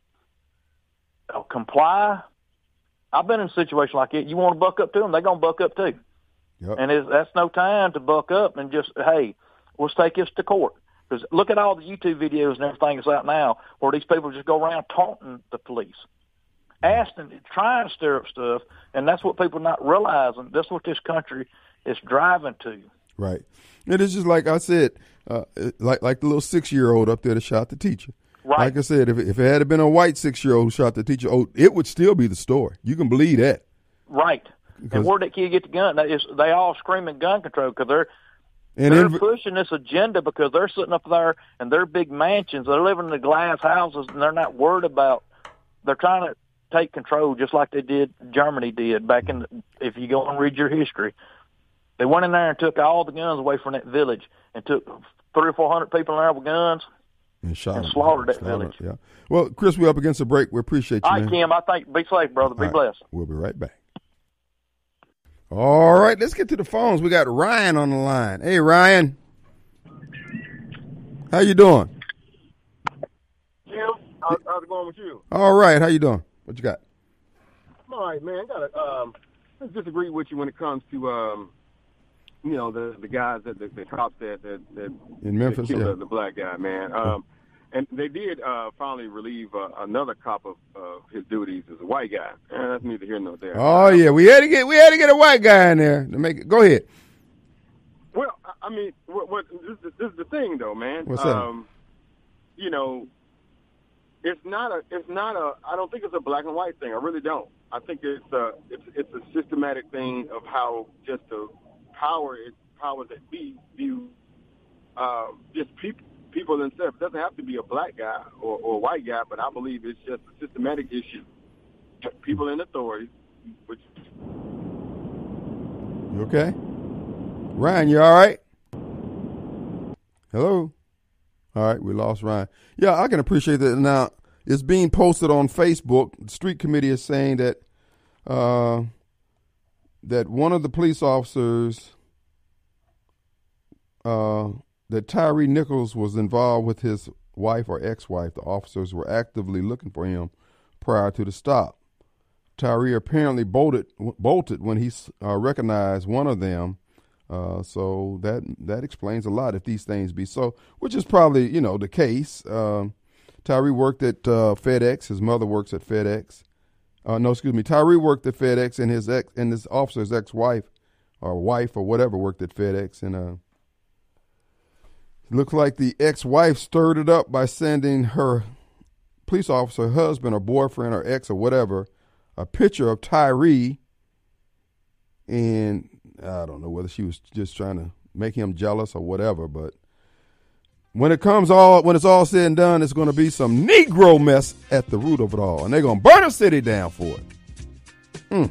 Uh, comply. I've been in a situation like it. You want to buck up to them, they're gonna buck up too. Yep. And it's, that's no time to buck up and just, hey, let's take this to court. Because look at all the YouTube videos and everything that's out now where these people just go around taunting the police, asking, trying to stir up stuff, and that's what people are not realizing. That's what this country is driving to. Right. And It is just like I said, uh, like like the little six year old up there that shot the teacher. Right. Like I said, if if it had been a white six year old who shot the teacher, oh, it would still be the story. You can believe that. Right. Because- and where did that kid get the gun? They, is, they all screaming gun control because they're And they're in, pushing this agenda because they're sitting up there in their big mansions. They're living in the glass houses, and they're not worried about. They're trying to take control, just like they did. Germany did back in. If you go and read your history, they went in there and took all the guns away from that village and took three or four hundred people in there with guns. and shot and slaughtered that Slaughtered, village. Yeah. Well, Chris, we're up against a break. We appreciate you, All right, man. Kim. I think be safe, brother. Be right. blessed. We'll be right back. All right, let's get to the phones. We got Ryan on the line. Hey, Ryan. How you doing? Jim, how's, how's it going with you? All right. How you doing? What you got? I'm all right, man. I gotta um, I disagree with you when it comes to um, you know, the the guys that the, the cops that that, that In Memphis, that killed yeah. the, the black guy, man. Um, and they did uh, finally relieve uh, another cop of uh, his duties as a white guy, and that's neither here nor there. Oh yeah, we had to get we had to get a white guy in there to make it. Go ahead. Well, I- mean, what, what this, is- this is the thing, though, man. What's that? um, You know, it's not a, it's not a. I don't think it's a black and white thing. I really don't. I think it's a, it's, it's a systematic thing of how just the power, it, powers that be view, uh, just people, people themselves. It doesn't have to be a black guy or, or a white guy, but I believe it's just a systematic issue. People in authority, which You okay? Ryan, you all right? Hello? All right, we lost Ryan. Yeah, I can appreciate that. Now, it's being posted on Facebook. The street committee is saying that uh, that one of the police officers, uh, that Tyre Nichols was involved with his wife or ex-wife. The officers were actively looking for him prior to the stop. Tyre apparently bolted bolted when he uh, recognized one of them. Uh, so that that explains a lot if these things be so, which is probably you know the case. Um, Tyre worked at uh, FedEx. His mother works at FedEx. Uh, no, excuse me. Tyre worked at FedEx, and his ex and this officer's ex-wife or wife or whatever worked at FedEx, and uh, looks like the ex-wife stirred it up by sending her police officer husband or boyfriend or ex or whatever a picture of Tyre, and I don't know whether she was just trying to make him jealous or whatever, but when it comes all when it's all said and done, it's going to be some Negro mess at the root of it all, and they're going to burn a city down for it. Hmm.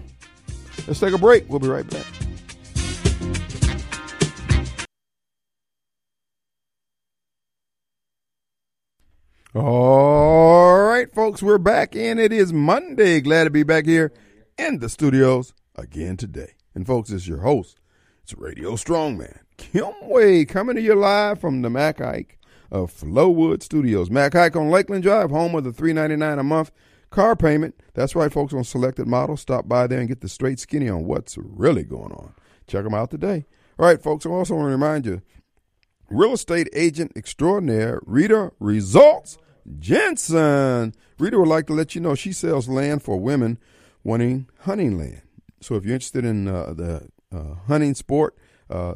Let's take a break. We'll be right back. All right, folks, we're back and It is Monday. Glad to be back here in the studios again today. And folks, it's your host. It's Radio Strongman. Kim Wade, coming to you live from the Mac Haik of Flowood Studios. Mac Haik on Lakeland Drive, home of the three ninety nine a month car payment. That's right, folks, on selected models. Stop by there and get the straight skinny on what's really going on. Check them out today. All right, folks, I also want to remind you real estate agent extraordinaire, Rita Results Jensen. Rita would like to let you know she sells land for women wanting hunting land. So if you're interested in uh, the uh, hunting sport, uh,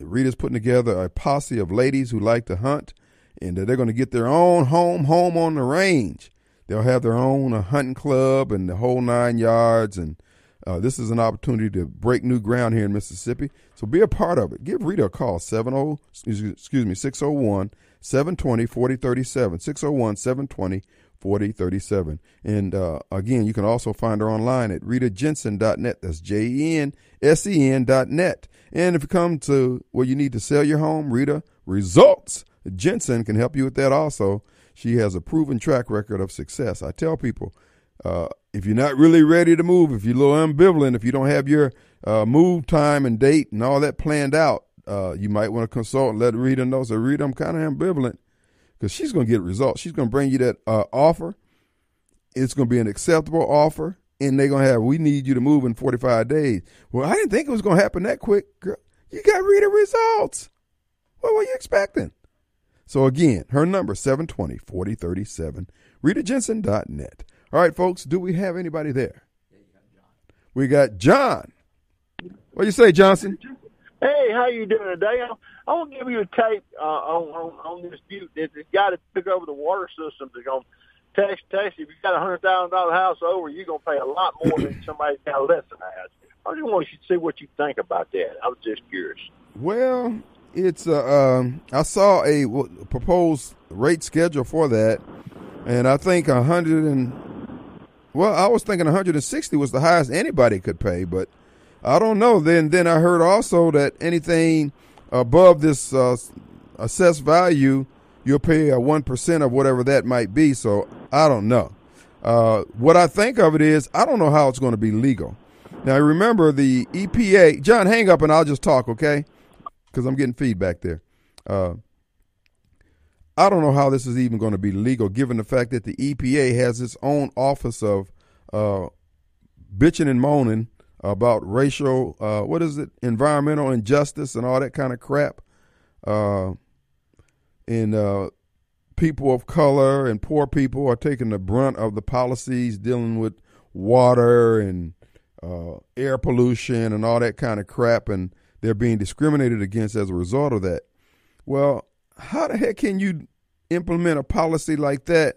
Rita's putting together a posse of ladies who like to hunt, and they're going to get their own home, home on the range. They'll have their own uh, hunting club and the whole nine yards. And uh, this is an opportunity to break new ground here in Mississippi. So be a part of it. Give Rita a call, 70, excuse me, 601 720 4037. 601 720 4037. And uh, again, you can also find her online at ritajensen.net. That's J E N S E N.net. And if you come to where you need to sell your home, Rita Results Jensen can help you with that also. She has a proven track record of success. I tell people, uh, if you're not really ready to move, if you're a little ambivalent, if you don't have your uh, move time and date and all that planned out, uh, you might want to consult and let Rita know. So, Rita, I'm kind of ambivalent because she's going to get results. She's going to bring you that uh, offer. It's going to be an acceptable offer, and they're going to have, we need you to move in 45 days. Well, I didn't think it was going to happen that quick. Girl, you got Rita results. What were you expecting? So, again, her number, 720 4037, ritajensen.net. All right, folks, do we have anybody there? We got John. What do you say, Johnson? Hey, how you doing today? I, I want to give you a tape uh, on, on on this butte. This guy that took over the water systems is going to tax tax. If you got a hundred thousand dollar house over, you're going to pay a lot more than somebody got less than that. I just want you to see what you think about that. I was just curious. Well, it's uh, um, I saw a w- proposed rate schedule for that, and I think a hundred and well, I was thinking 160 was the highest anybody could pay, but I don't know. Then then I heard also that anything above this uh, assessed value, you'll pay a one percent of whatever that might be. So I don't know. Uh, what I think of it is I don't know how it's going to be legal. Now remember the EPA. John, hang up and I'll just talk, okay? Because I'm getting feedback there. Uh, I don't know how this is even going to be legal, given the fact that the EPA has its own office of uh, bitching and moaning about racial, uh, what is it, environmental injustice and all that kind of crap. Uh, and uh, people of color and poor people are taking the brunt of the policies dealing with water and uh, air pollution and all that kind of crap, and they're being discriminated against as a result of that. Well, how the heck can you implement a policy like that?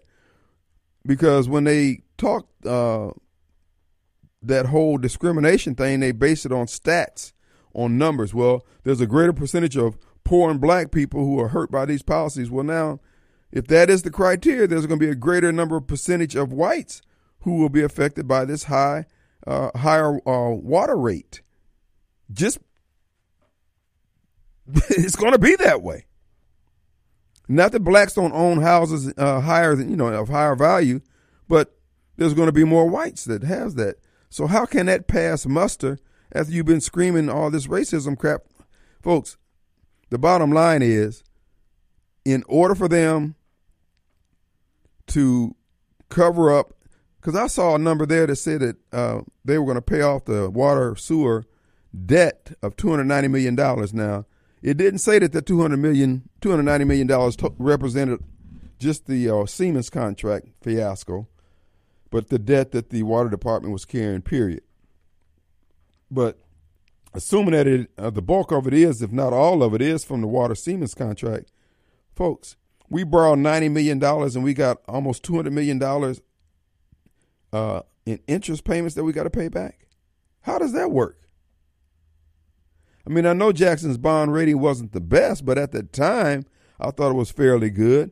Because when they talk uh, that whole discrimination thing, they base it on stats, on numbers. Well, there's a greater percentage of poor and black people who are hurt by these policies. Well, now, if that is the criteria, there's going to be a greater number of percentage of whites who will be affected by this high, uh, higher uh, water rate. Just it's going to be that way. Not that blacks don't own houses uh, higher than you know of higher value, but there's going to be more whites that has that. So how can that pass muster after you've been screaming all this racism crap, folks? The bottom line is, in order for them to cover up Because I saw a number there that said that uh, they were going to pay off the water sewer debt of $290 million now. It didn't say that the $200 million, $290 million represented just the uh, Siemens contract fiasco, but the debt that the water department was carrying, period. But assuming that it, uh, the bulk of it is, if not all of it is, from the water Siemens contract, folks, we borrowed $90 million and we got almost $200 million uh, in interest payments that we got to pay back. How does that work? I mean, I know Jackson's bond rating wasn't the best, but at the time, I thought it was fairly good.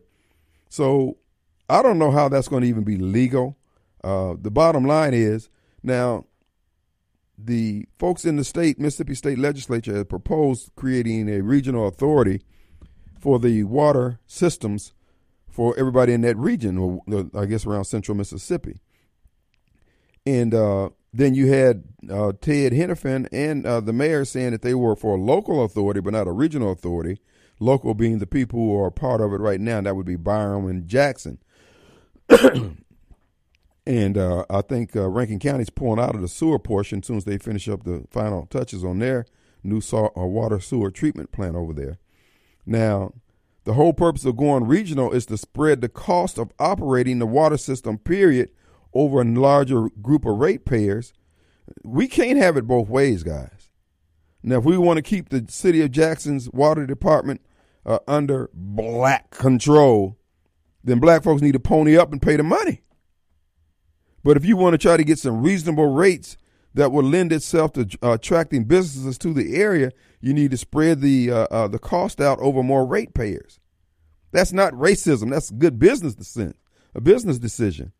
So I don't know how that's going to even be legal. Uh, the bottom line is now the folks in the state, Mississippi State Legislature, have proposed creating a regional authority for the water systems for everybody in that region, or I guess around central Mississippi. And uh, then you had uh, Ted Henifin and uh, the mayor saying that they were for a local authority, but not a regional authority. Local being the people who are part of it right now. That would be Byram and Jackson. and uh, I think uh, Rankin County's pulling out of the sewer portion as soon as they finish up the final touches on their new uh, water sewer treatment plant over there. Now, the whole purpose of going regional is to spread the cost of operating the water system, period, over a larger group of ratepayers. We can't have it both ways, guys. Now, if we want to keep the city of Jackson's water department uh, under black control, then black folks need to pony up and pay the money. But if you want to try to get some reasonable rates that will lend itself to uh, attracting businesses to the area, you need to spread the uh, uh, the cost out over more ratepayers. That's not racism. That's good business decision, a business decision.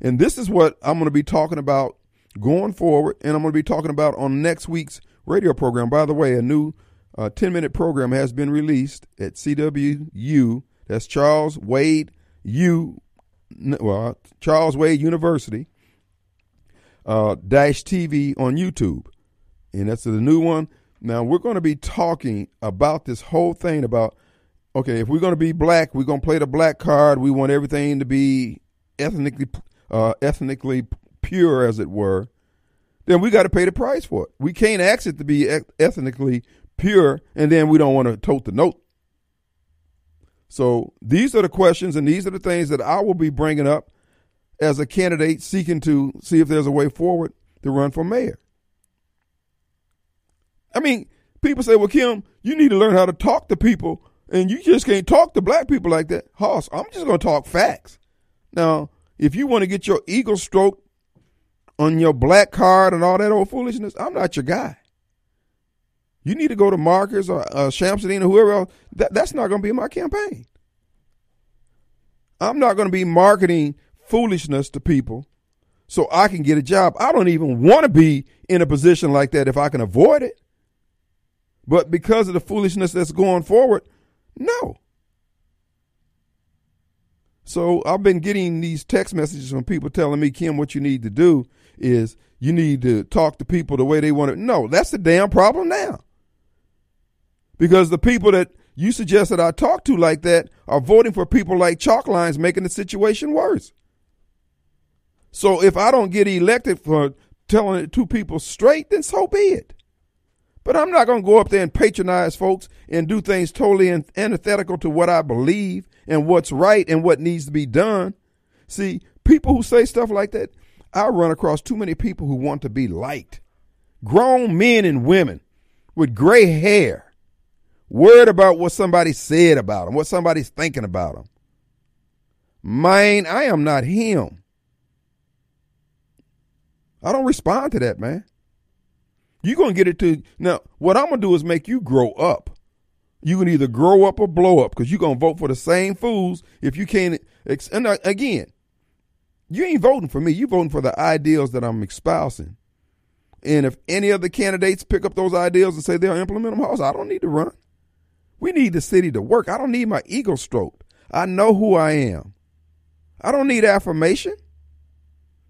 And this is what I'm going to be talking about going forward, and I'm going to be talking about on next week's radio program. By the way, a new uh, 10 minute program has been released at CWU. That's Charles Wade U. Well, Charles Wade University uh, dash TV on YouTube, and that's the new one. Now we're going to be talking about this whole thing about okay, if we're going to be black, we're going to play the black card. We want everything to be ethnically uh, ethnically pure, as it were. Then we got to pay the price for it. We can't ask it to be ethnically pure, and then we don't want to tote the note. So these are the questions, and these are the things that I will be bringing up as a candidate seeking to see if there's a way forward to run for mayor. I mean, people say, well, Kim, you need to learn how to talk to people, and you just can't talk to black people like that. Hoss, I'm just going to talk facts. Now, if you want to get your ego stroke on your black card and all that old foolishness, I'm not your guy. You need to go to Marcus or uh, Shamsuddin or whoever else. That, that's not going to be my campaign. I'm not going to be marketing foolishness to people so I can get a job. I don't even want to be in a position like that if I can avoid it. But because of the foolishness that's going forward, no. So I've been getting these text messages from people telling me, Kim, what you need to do is you need to talk to people the way they want to. No, that's the damn problem now. Because the people that you suggest that I talk to like that are voting for people like chalk lines making the situation worse. So if I don't get elected for telling it to people straight, then so be it. But I'm not going to go up there and patronize folks and do things totally antithetical to what I believe and what's right and what needs to be done. See, people who say stuff like that, I run across too many people who want to be liked. Grown men and women with gray hair, worried about what somebody said about him, what somebody's thinking about him. Mine, I am not him. I don't respond to that, man. You're going to get it to now. What I'm going to do is make you grow up. You can either grow up or blow up because you're going to vote for the same fools if you can't. And again, you ain't voting for me. You're voting for the ideals that I'm espousing. And if any of the candidates pick up those ideals and say they'll implement them, I don't need to run. We need the city to work. I don't need my ego stroked. I know who I am. I don't need affirmation.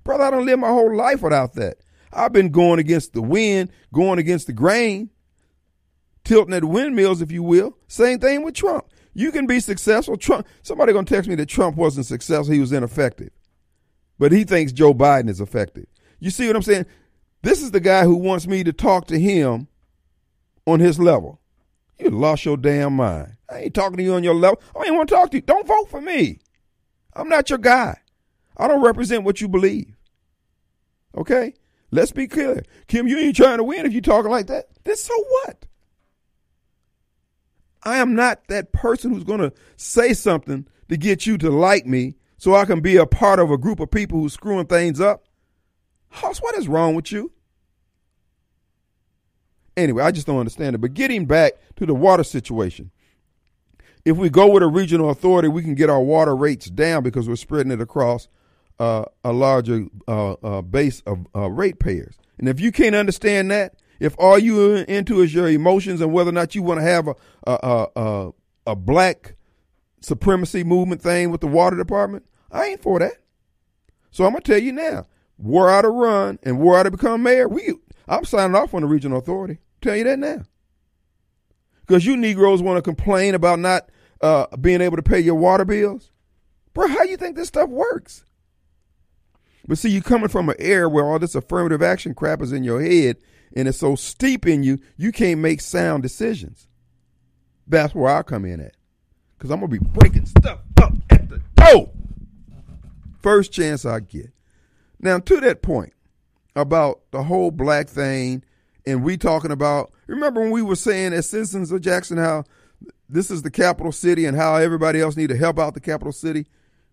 Brother, I don't live my whole life without that. I've been going against the wind, going against the grain, tilting at windmills, if you will. Same thing with Trump. You can be successful. Trump. Somebody gonna text me that Trump wasn't successful. He was ineffective. but he thinks Joe Biden is effective. You see what I'm saying? This is the guy who wants me to talk to him on his level. You lost your damn mind. I ain't talking to you on your level. I ain't want to talk to you. Don't vote for me. I'm not your guy. I don't represent what you believe. Okay? Let's be clear. Kim, you ain't trying to win if you talking like that. Then so what? I am not that person who's going to say something to get you to like me so I can be a part of a group of people who's screwing things up. Hoss, what is wrong with you? Anyway, I just don't understand it. But getting back to the water situation, if we go with a regional authority, we can get our water rates down because we're spreading it across uh, a larger uh, uh, base of uh, ratepayers. And if you can't understand that, if all you into is your emotions and whether or not you want to have a a, a a black supremacy movement thing with the water department, I ain't for that. So I'm gonna tell you now, were I to run and were I to become mayor, we I'm signing off on the regional authority. Tell you that now. Because you Negroes want to complain about not uh, being able to pay your water bills. Bro, how you think this stuff works? But see, you coming from an era where all this affirmative action crap is in your head and it's so steep in you, you can't make sound decisions. That's where I come in at. Because I'm going to be breaking stuff up at the toe. First chance I get. Now, to that point about the whole black thing, and we talking about, remember when we were saying as citizens of Jackson how this is the capital city and how everybody else need to help out the capital city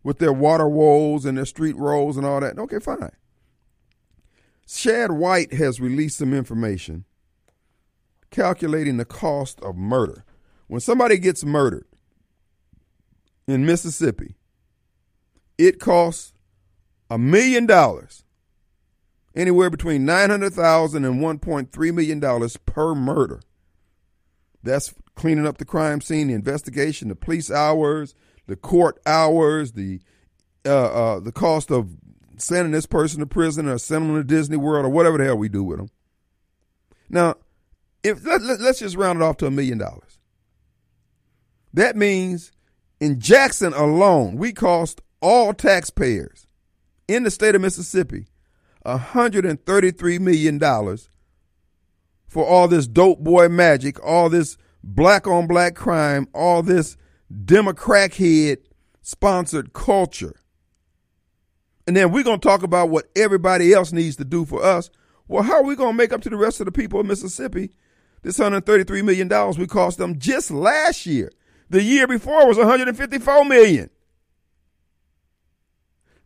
with their water woes and their street rolls and all that. Okay, fine. Shad White has released some information calculating the cost of murder. When somebody gets murdered in Mississippi, it costs a million dollars, anywhere between nine hundred thousand and one point three million dollars per murder. That's cleaning up the crime scene, the investigation, the police hours, the court hours, the uh, uh, the cost of sending this person to prison or sending them to Disney World or whatever the hell we do with them. Now, if let, let, let's just round it off to a million dollars. That means in Jackson alone, we cost all taxpayers in the state of Mississippi $133 million for all this dope boy magic, all this black on black crime, all this Democrat head sponsored culture. And then we're going to talk about what everybody else needs to do for us. Well, how are we going to make up to the rest of the people of Mississippi this $133 million we cost them just last year? The year before was $154 million.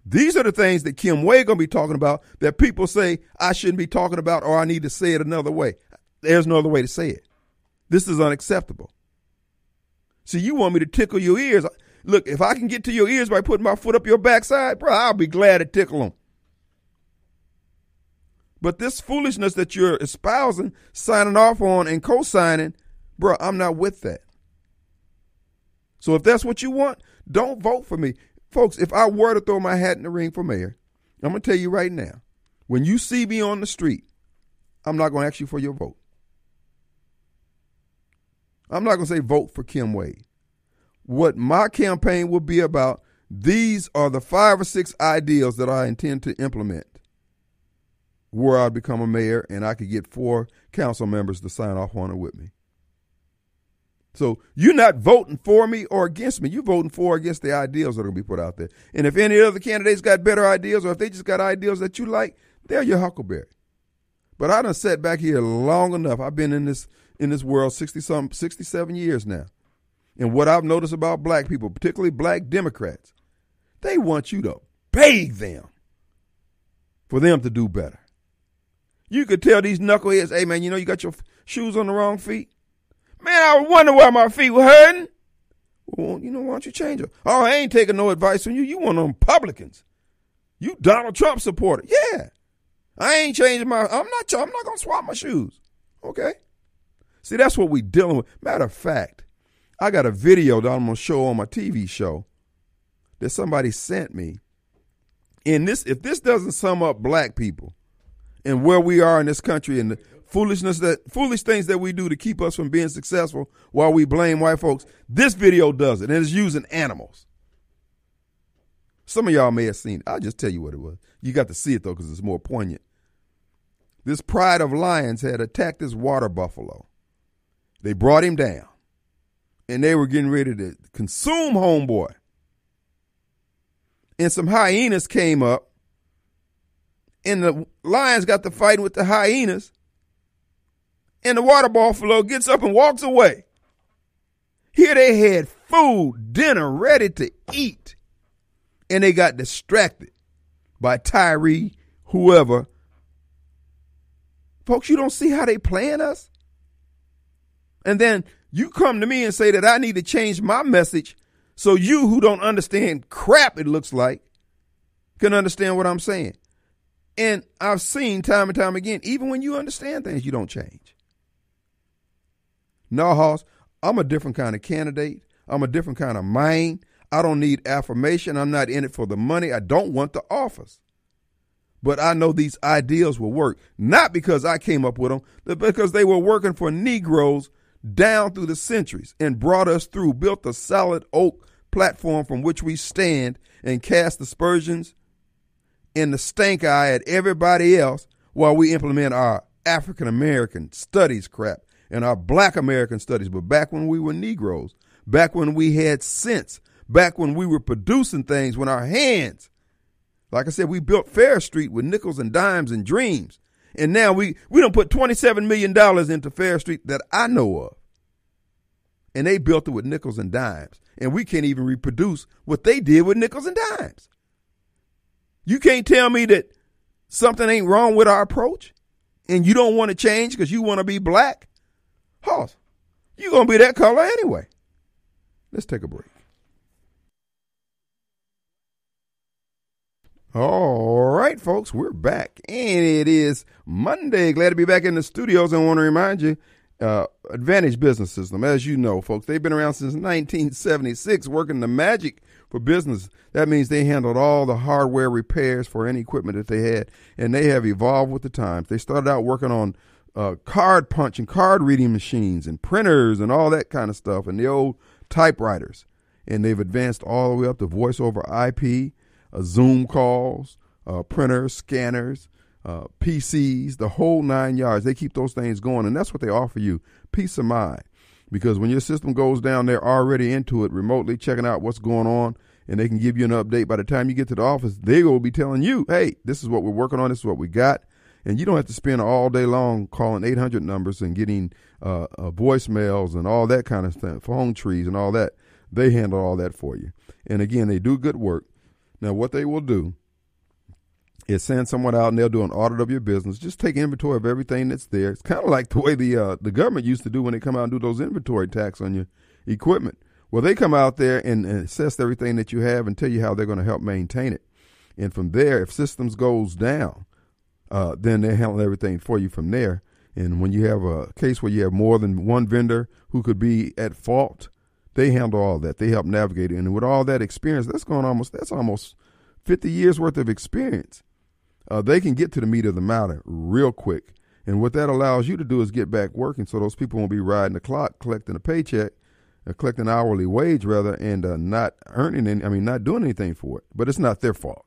These are the things that Kim going to be talking about that people say I shouldn't be talking about or I need to say it another way. There's no other way to say it. This is unacceptable. See, you want me to tickle your ears. Look, if I can get to your ears by putting my foot up your backside, bro, I'll be glad to tickle them. But this foolishness that you're espousing, signing off on, and co signing, bro, I'm not with that. So if that's what you want, don't vote for me. Folks, if I were to throw my hat in the ring for mayor, I'm going to tell you right now when you see me on the street, I'm not going to ask you for your vote. I'm not going to say vote for Kim Wade what my campaign will be about. These are the five or six ideals that I intend to implement where I become a mayor and I could get four council members to sign off on it with me. So you're not voting for me or against me. You're voting for or against the ideals that are going to be put out there. And if any other candidates got better ideas or if they just got ideals that you like, they're your huckleberry. But I done sat back here long enough. I've been in this in this world 60 some 67 years now. And what I've noticed about black people, particularly black Democrats, they want you to beg them for them to do better. You could tell these knuckleheads, hey man, you know you got your shoes on the wrong feet. Man, I wonder why my feet were hurting. Well, you know, why don't you change them? Oh, I ain't taking no advice from you. You one of them Republicans. You Donald Trump supporter. Yeah. I ain't changing my I'm not I'm not gonna swap my shoes. Okay. See, that's what we dealing with. Matter of fact, I got a video that I'm gonna show on my TV show that somebody sent me. And this, if this doesn't sum up black people and where we are in this country and the foolishness that foolish things that we do to keep us from being successful while we blame white folks, this video does it. And it's using animals. Some of y'all may have seen it. I'll just tell you what it was. You got to see it though because it's more poignant. This pride of lions had attacked this water buffalo. They brought him down and they were getting ready to consume homeboy. And some hyenas came up and the lions got to fight with the hyenas and the water buffalo gets up and walks away. Here they had food, dinner ready to eat, and they got distracted by Tyre, whoever. Folks, you don't see how they playing us? And then you come to me and say that I need to change my message so you who don't understand crap it looks like can understand what I'm saying. And I've seen time and time again, even when you understand things, you don't change. No, Hoss, I'm a different kind of candidate. I'm a different kind of mind. I don't need affirmation. I'm not in it for the money. I don't want the office. But I know these ideals will work, not because I came up with them, but because they were working for Negroes down through the centuries and brought us through, built a solid oak platform from which we stand and cast aspersions in the stank eye at everybody else while we implement our African American studies crap and our black American studies. But back when we were Negroes, back when we had sense, back when we were producing things with our hands, like I said, we built Farish Street with nickels and dimes and dreams. And now we, we don't put $27 million into Farish Street that I know of. And they built it with nickels and dimes. And we can't even reproduce what they did with nickels and dimes. You can't tell me that something ain't wrong with our approach and you don't want to change because you want to be black. Hoss, you're going to be that color anyway. Let's take a break. All right, folks, we're back. And it is Monday. Glad to be back in the studios. And want to remind you, uh, Advantage Business System, as you know, folks, they've been around since 1976, working the magic for business. That means they handled all the hardware repairs for any equipment that they had, and they have evolved with the times. They started out working on uh, card punch and card reading machines and printers and all that kind of stuff, and the old typewriters. And they've advanced all the way up to voice over IP, uh, Zoom calls, uh, printers, scanners, uh, PCs, the whole nine yards. They keep those things going, and that's what they offer you peace of mind because when your system goes down, they're already into it remotely, checking out what's going on, and they can give you an update. By the time you get to the office, they will be telling you, hey, this is what we're working on, this is what we got. And you don't have to spend all day long calling 800 numbers and getting uh, uh, voicemails and all that kind of stuff, phone trees and all that. They handle all that for you. And again, they do good work. Now, what they will do is send someone out and they'll do an audit of your business. Just take inventory of everything that's there. It's kind of like the way the uh, the government used to do when they come out and do those inventory tax on your equipment. Well, they come out there and, and assess everything that you have and tell you how they're going to help maintain it. And from there, if systems goes down, uh, then they handle everything for you from there. And when you have a case where you have more than one vendor who could be at fault, they handle all that. They help navigate it. And with all that experience, that's going almost that's almost 50 years worth of experience uh, they can get to the meat of the matter real quick. And what that allows you to do is get back working so those people won't be riding the clock, collecting a paycheck, uh, collecting hourly wage rather, and uh, not earning any, I mean, not doing anything for it. But it's not their fault.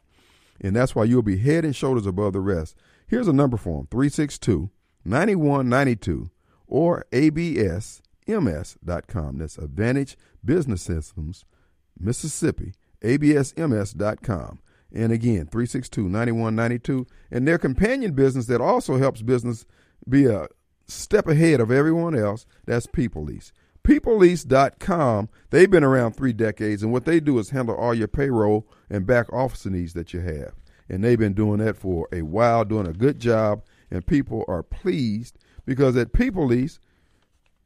And that's why you'll be head and shoulders above the rest. Here's a number for them 362 9192 or absms.com. That's Advantage Business Systems, Mississippi, absms.com. And again, 362 9192. And their companion business that also helps business be a step ahead of everyone else, that's People Lease. PeopleLease.com, they've been around three decades, and what they do is handle all your payroll and back office needs that you have. And they've been doing that for a while, doing a good job, and people are pleased because at People Lease,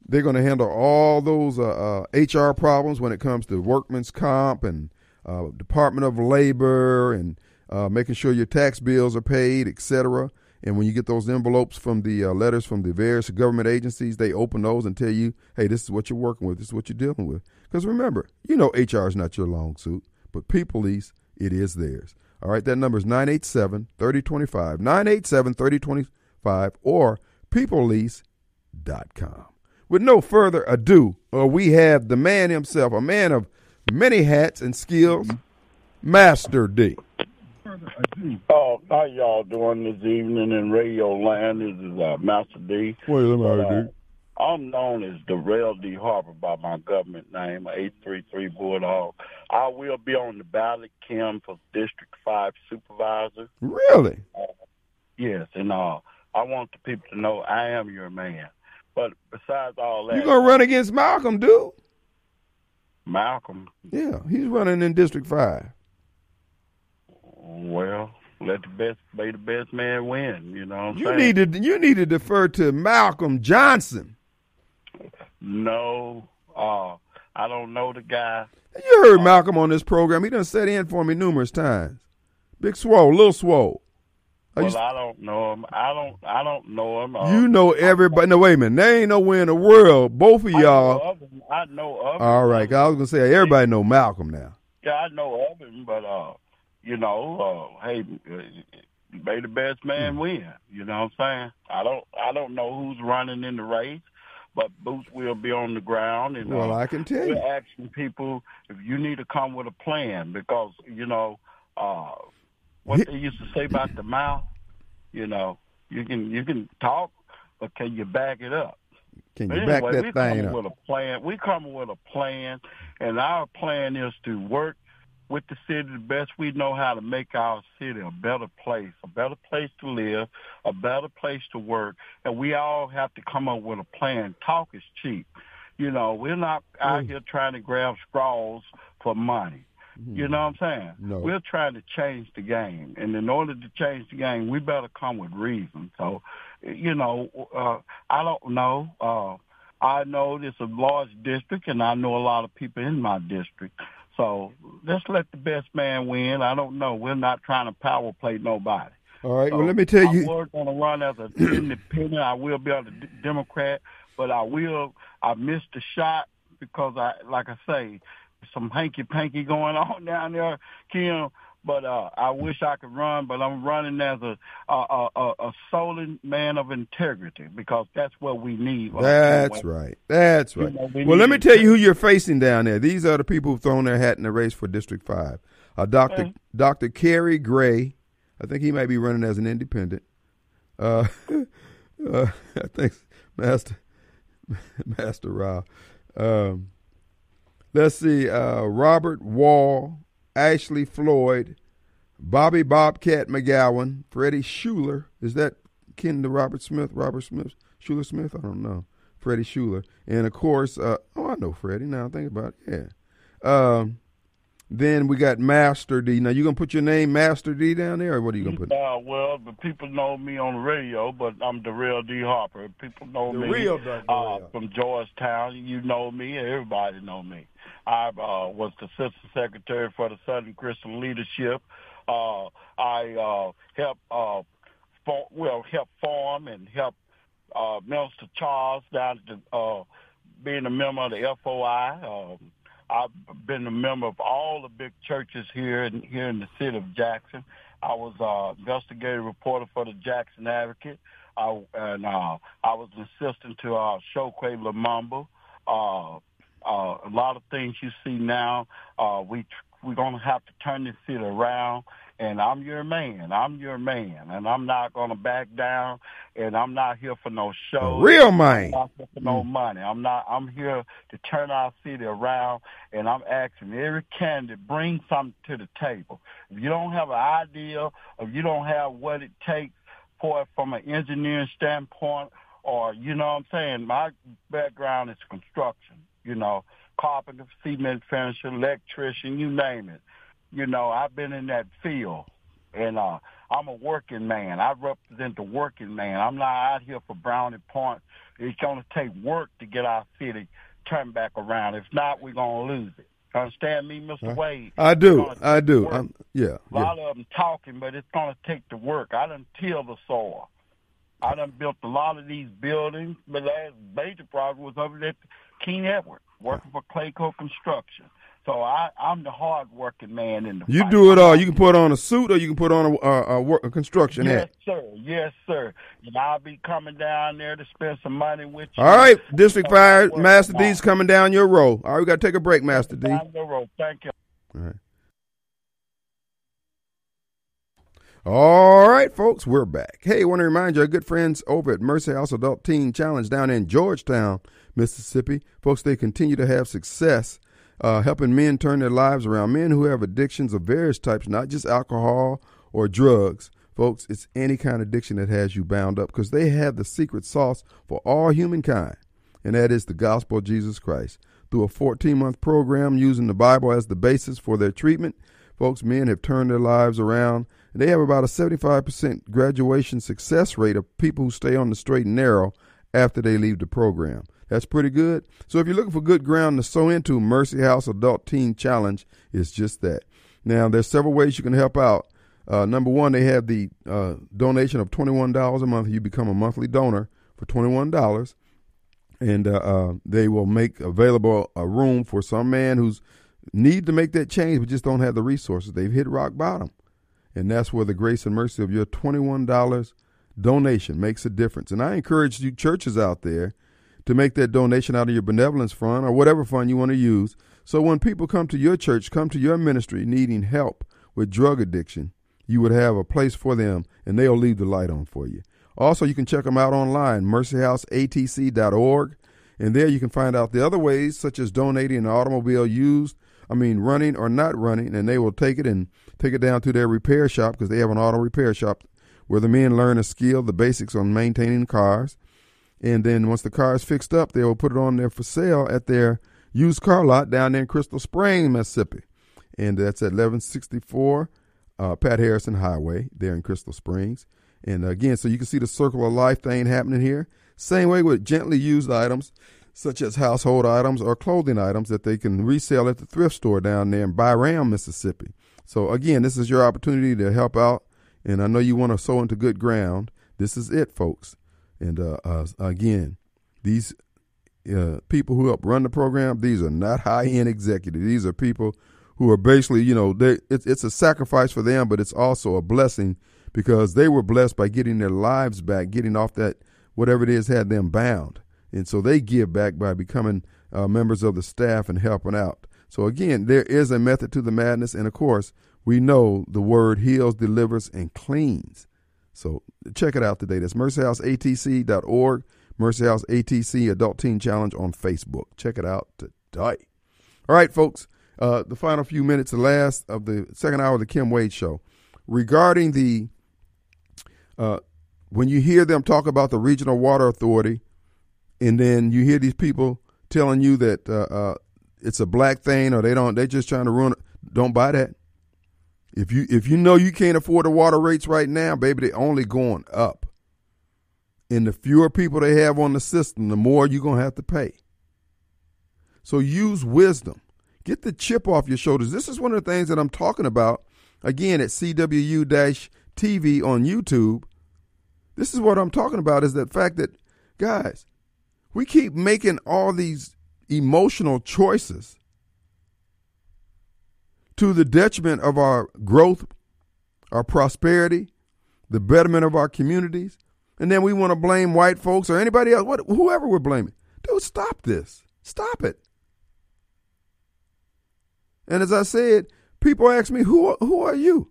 they're going to handle all those uh, uh, HR problems when it comes to workman's comp and uh, Department of Labor and uh, making sure your tax bills are paid, etc. And when you get those envelopes from the uh, letters from the various government agencies, they open those and tell you, hey, this is what you're working with, this is what you're dealing with. Because remember, you know HR is not your long suit, but People Lease, it is theirs. All right, that number is 987 3025, 987 3025, or peoplelease.com. With no further ado, uh, we have the man himself, a man of many hats and skills. Master D. Oh, how y'all doing this evening in Radio Land? This is uh, Master D. Wait, let me Uh, I'm known as Darrell D. Harper by my government name, 833 Bulldog. I will be on the ballot, Kim, for District 5 Supervisor. Really? Yes, and uh, I want the people to know I am your man. But besides all that, You're gonna run against Malcolm, dude? Malcolm, Yeah, he's running in District Five. well, let the best be the best man win. You know what I'm You saying? need to you need to defer to Malcolm Johnson. No, uh, I don't know the guy. You heard Malcolm on this program. He done set in for me numerous times. Big Swole, Little Swole. Are Well, you, I don't know him. I don't. I don't know him. Uh, you know everybody. No, wait a minute. There ain't nowhere in the world. Both of I know y'all. I know of him. All right. I was gonna say everybody know Malcolm now. Yeah, I know of him, but uh, you know, uh, hey, uh, may the best man Hmm. win. You know what I'm saying? I don't. I don't know who's running in the race, but Boots will be on the ground, and Well, uh, I can tell we're you. asking people if you need to come with a plan because you know uh, what they used to say about the mouth. You know, you can you can talk, but can you back it up? Can you back anyway, that we thing up? with a plan. We coming with a plan, and our plan is to work with the city the best we know how to make our city a better place, a better place to live, a better place to work, and we all have to come up with a plan. Talk is cheap. You know, we're not out Mm. here trying to grab straws for money. You know what I'm saying? No. We're trying to change the game, and in order to change the game, we better come with reason. So, you know, uh, I don't know. Uh, I know it's a large district, and I know a lot of people in my district. So let's let the best man win. I don't know. We're not trying to power play nobody. All right. So Well, let me tell I you. was going to run as an independent. I will be on the Democrat, but I will. I missed the shot because I, like I say, some hanky panky going on down there, Kim. But uh, I wish I could run, but I'm running as a a a, a, solid man of integrity because that's what we need. That's right. That's right. You know, we Well, let me tell you who you're facing down there. These are the people who've thrown their hat in the race for District Five. Uh, Doctor Okay. Doctor Kerry Gray. I think he might be running as an independent. Uh, uh, I think Master Master Ra. Um, let's see. Uh, Robert Wall, Ashley Floyd, Bobby Bobcat McGowan, Freddie Schuler. Is that kin to Robert Smith? Robert Smith? Schuler Smith? I don't know. Freddie Schuler. And of course, uh, oh, I know Freddie now. I think about it. Yeah. Um, then we got Master D. Now, you going to put your name Master D down there, or what are you going to put? Uh, well, the people know me on the radio, but I'm Darrell D. Harper. People know me real uh, from Georgetown. You know me. Everybody know me. I uh, was the assistant secretary for the Southern Christian Leadership. Uh, I uh, helped, uh, for, well, help form and help uh, Minister Charles down to uh, being a member of the FOI. Um, I've been a member of all the big churches here in here in the city of Jackson. I was uh, investigative reporter for the Jackson Advocate, I, and uh, I was an assistant to uh, Chokwe Lumumba. Uh, uh, a lot of things you see now, uh, we we're gonna have to turn this city around. And I'm your man. I'm your man, and I'm not gonna back down. And I'm not here for no show. Real man. I'm not here for no money. I'm not. I'm here to turn our city around, and I'm asking every candidate bring something to the table. If you don't have an idea, if you don't have what it takes for it from an engineering standpoint, or you know what I'm saying, my background is construction. You know, carpenter, cement finisher, electrician, you name it. You know, I've been in that field, and uh, I'm a working man. I represent the working man. I'm not out here for brownie points. It's going to take work to get our city turned back around. If not, we're going to lose it. Understand me, Mr. Wade? I do. I do. I'm, yeah. A yeah. lot of them talking, but it's going to take the work. I done till the soil. I done built a lot of these buildings. The last major project was over at King Edward, working for Clayco Construction. So I, I'm the hard working man in the You fight. do it all. You can put on a suit or you can put on a, a, a, work, a construction Yes, hat. sir. Yes, sir. And I'll be coming down there to spend some money with you. All right, District 5, work Master. D's coming down your row. All right, we got to take a break, Master D. Down road. Thank you. right. All right, folks, we're back. Hey, I want to remind you, our good friends over at Mercy House Adult Teen Challenge down in Georgetown, Mississippi. Folks, they continue to have success uh, helping men turn their lives around. Men who have addictions of various types, not just alcohol or drugs. Folks, it's any kind of addiction that has you bound up because they have the secret sauce for all humankind, and that is the gospel of Jesus Christ. Through a 14 month program using the Bible as the basis for their treatment, folks, men have turned their lives around they have about a 75% graduation success rate of people who stay on the straight and narrow after they leave the program. That's pretty good. So if you're looking for good ground to sow into, Mercy House Adult Teen Challenge is just that. Now, there's several ways you can help out. Uh, number one, they have the uh, donation of $21 a month. You become a monthly donor for $21, and uh, uh, they will make available a room for some man who's need to make that change but just don't have the resources. They've hit rock bottom. And that's where the grace and mercy of your $21 donation makes a difference. And I encourage you churches out there to make that donation out of your benevolence fund or whatever fund you want to use. So when people come to your church, come to your ministry needing help with drug addiction, you would have a place for them and they'll leave the light on for you. Also, you can check them out online, mercyhouseatc.org. And there you can find out the other ways, such as donating an automobile used, I mean, running or not running, and they will take it and take it down to their repair shop because they have an auto repair shop where the men learn a skill, the basics on maintaining cars. And then once the car is fixed up, they will put it on there for sale at their used car lot down there in Crystal Springs, Mississippi. And that's at 1164 uh, Pat Harrison Highway there in Crystal Springs. And again, so you can see the circle of life thing happening here. Same way with gently used items, such as household items or clothing items that they can resell at the thrift store down there in Byram, Mississippi. So again, this is your opportunity to help out, and I know you want to sow into good ground. This is it, folks. And uh, uh, again, these uh, people who help run the program, these are not high end executives. These are people who are basically, you know, they, it's, it's a sacrifice for them, but it's also a blessing because they were blessed by getting their lives back, getting off that whatever it is had them bound, and so they give back by becoming uh, members of the staff and helping out. So again, there is a method to the madness, and of course, we know the word heals, delivers, and cleans. So check it out today. That's mercyhouseatc.org, Mercy House ATC Adult Teen Challenge on Facebook. Check it out today. All right, folks. Uh, the final few minutes, the last of the second hour of the Kim Wade Show, regarding the uh, when you hear them talk about the Regional Water Authority, and then you hear these people telling you that uh, uh it's a black thing or they don't they're just trying to ruin it. Don't buy that. If you if you know you can't afford the water rates right now, baby, they're only going up. And the fewer people they have on the system, the more you're gonna have to pay. So use wisdom. Get the chip off your shoulders. This is one of the things that I'm talking about again at CWU TV on YouTube. This is what I'm talking about is the fact that guys, we keep making all these emotional choices to the detriment of our growth, our prosperity, the betterment of our communities. And then we want to blame white folks or anybody else, what, whoever we're blaming. Dude, stop this. Stop it. And as I said, people ask me, who, who are you?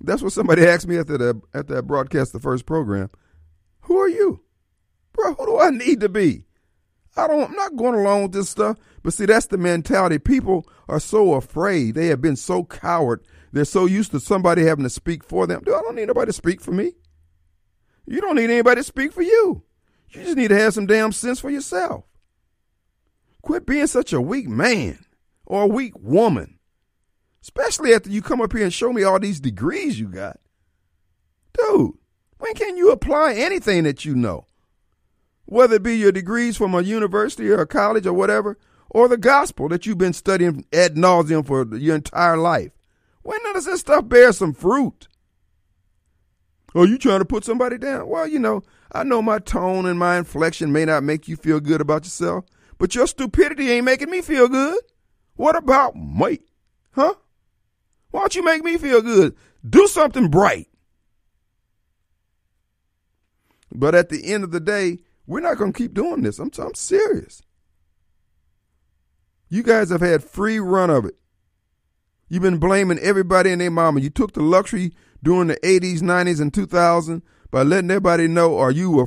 That's what somebody asked me after the, at that broadcast, the first program. Who are you? Bro, who do I need to be? I don't, I'm not going along with this stuff. But see, that's the mentality. People are so afraid. They have been so coward. They're so used to somebody having to speak for them. Dude, I don't need nobody to speak for me. You don't need anybody to speak for you. You just need to have some damn sense for yourself. Quit being such a weak man or a weak woman. Especially after you come up here and show me all these degrees you got. Dude, when can you apply anything that you know? whether it be your degrees from a university or a college or whatever, or the gospel that you've been studying ad nauseum for your entire life. When does this stuff bear some fruit? Are you trying to put somebody down? Well, you know, I know my tone and my inflection may not make you feel good about yourself, but your stupidity ain't making me feel good. What about me? Huh? Why don't you make me feel good? Do something bright. But at the end of the day, we're not going to keep doing this. I'm, I'm serious. You guys have had free run of it. You've been blaming everybody and their mama. You took the luxury during the 80s, 90s, and 2000s by letting everybody know or you were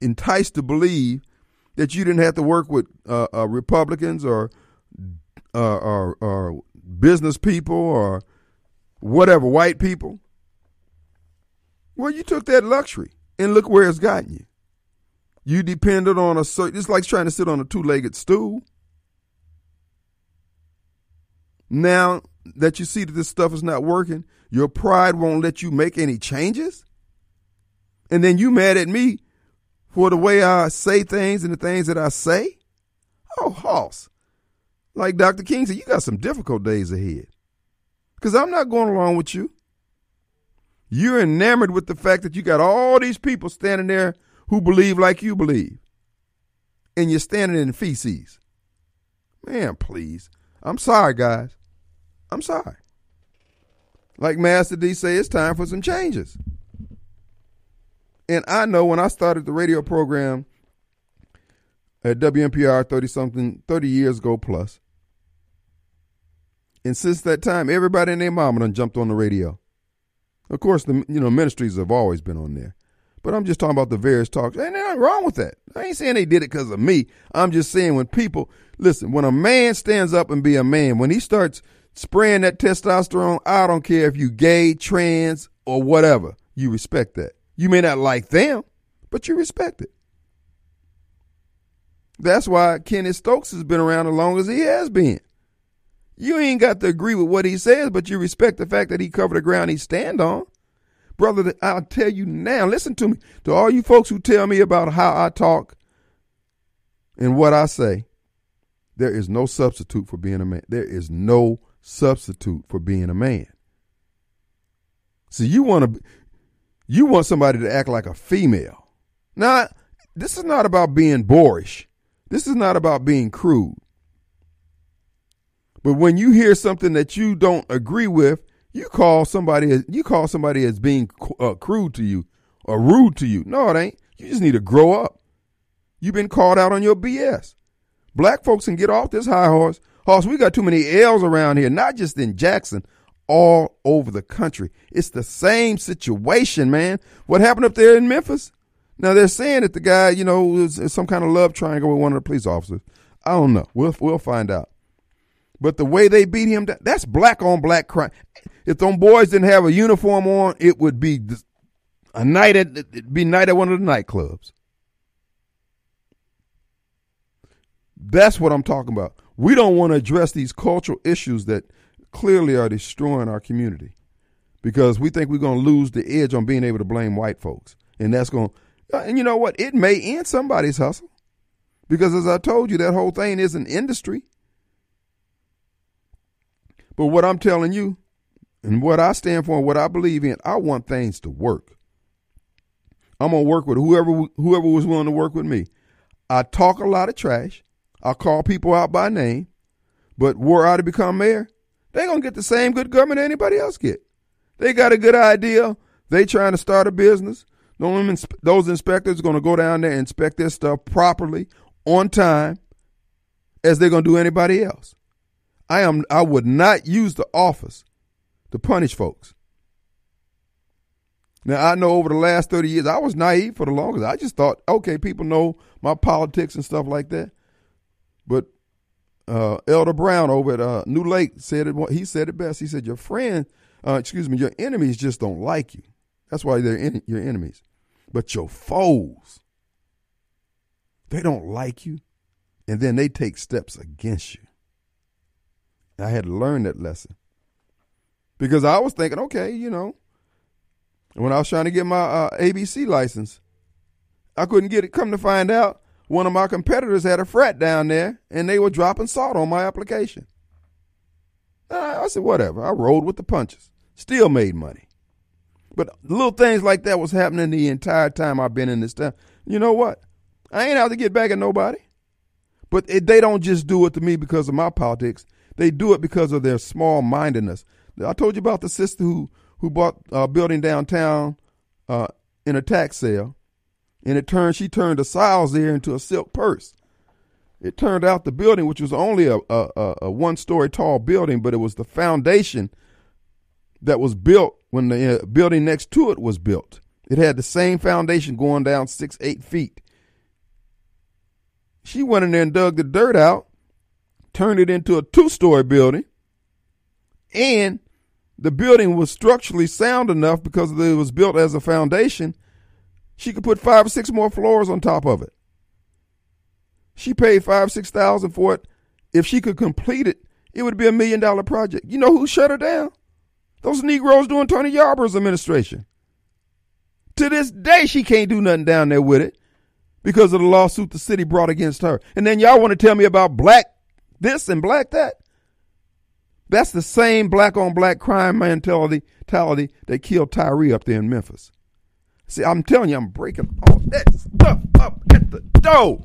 enticed to believe that you didn't have to work with uh, uh, Republicans or, uh, or, or business people or whatever, white people. Well, you took that luxury and look where it's gotten you. You depended on a certain, it's like trying to sit on a two legged stool. Now that you see that this stuff is not working, your pride won't let you make any changes. And then you mad at me for the way I say things and the things that I say? Oh, Hoss. Like Dr. King said, you got some difficult days ahead. Because I'm not going along with you. You're enamored with the fact that you got all these people standing there who believe like you believe. And you're standing in feces. Man, please. I'm sorry, guys. I'm sorry. Like Master D say, it's time for some changes. And I know when I started the radio program at WNPR 30 something, 30 years ago plus. And since that time, everybody and their mama done jumped on the radio. Of course, the you know ministries have always been on there. But I'm just talking about the various talks. Ain't nothing wrong with that. I ain't saying they did it because of me. I'm just saying when people listen, when a man stands up and be a man, when he starts spraying that testosterone, I don't care if you gay, trans, or whatever. You respect that. You may not like them, but you respect it. That's why Kenneth Stokes has been around as long as he has been. You ain't got to agree with what he says, but you respect the fact that he covered the ground he stand on. Brother, I'll tell you now, listen to me. To all you folks who tell me about how I talk and what I say, there is no substitute for being a man. There is no substitute for being a man. See, you want to you want somebody to act like a female. Now, this is not about being boorish. This is not about being crude. But when you hear something that you don't agree with, you call somebody you call somebody as being uh, crude to you or rude to you. No, it ain't. You just need to grow up. You've been called out on your BS. Black folks can get off this high horse. Horse, we got too many L's around here, not just in Jackson, all over the country. It's the same situation, man. What happened up there in Memphis? Now they're saying that the guy, you know, was some kind of love triangle with one of the police officers. I don't know. We'll we'll find out. But the way they beat him, that's black on black crime. If them boys didn't have a uniform on, it would be a night at be night at one of the nightclubs. That's what I'm talking about. We don't want to address these cultural issues that clearly are destroying our community because we think we're going to lose the edge on being able to blame white folks. And that's going to, uh, and you know what? It may end somebody's hustle because as I told you, that whole thing is an industry. But what I'm telling you and what I stand for and what I believe in, I want things to work. I'm going to work with whoever whoever was willing to work with me. I talk a lot of trash. I call people out by name. But were I to become mayor, they're going to get the same good government anybody else get. They got a good idea. They trying to start a business. Those inspectors are going to go down there and inspect their stuff properly, on time, as they're going to do anybody else. I am. I would not use the office to punish folks. Now I know over the last thirty years I was naive for the longest. I just thought, okay, people know my politics and stuff like that. But uh, Elder Brown over at uh, New Lake said it. He said it best. He said, "Your friend, uh, excuse me, your enemies just don't like you. That's why they're in, your enemies. But your foes, they don't like you, and then they take steps against you." I had to learn that lesson because I was thinking, okay, you know, when I was trying to get my uh, ABC license, I couldn't get it. Come to find out, one of my competitors had a frat down there and they were dropping salt on my application. I said, whatever. I rolled with the punches. Still made money. But little things like that was happening the entire time I've been in this town. You know what? I ain't out to get back at nobody. But it, they don't just do it to me because of my politics. They do it because of their small mindedness. I told you about the sister who, who bought a building downtown uh, in a tax sale and it turned she turned a sow's ear into a silk purse. It turned out the building, which was only a, a, a one story tall building, but it was the foundation that was built when the uh, building next to it was built. It had the same foundation going down six, eight feet. She went in there and dug the dirt out, turned it into a two story building, and the building was structurally sound enough because it was built as a foundation. She could put five or six more floors on top of it. She paid five, six thousand for it. If she could complete it, it would be a million dollar project. You know who shut her down? Those Negroes doing Tony Yarber's administration. To this day, she can't do nothing down there with it because of the lawsuit the city brought against her. And then y'all want to tell me about black this and black that? That's the same black on black crime mentality that killed Tyre up there in Memphis. See, I'm telling you, I'm breaking all that stuff up at the door.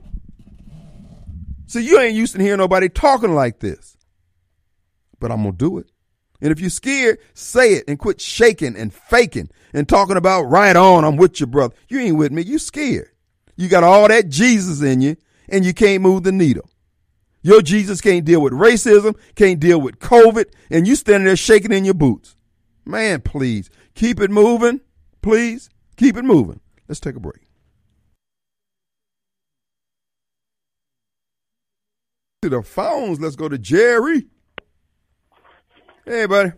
See, you ain't used to hearing nobody talking like this. But I'm going to do it. And if you're scared, say it and quit shaking and faking and talking about right on, I'm with you, brother. You ain't with me. You scared. You got all that Jesus in you and you can't move the needle. Your Jesus can't deal with racism, can't deal with COVID, and you standing there shaking in your boots. Man, please keep it moving. Please keep it moving. Let's take a break. To the phones, let's go to Jerry. Hey, buddy.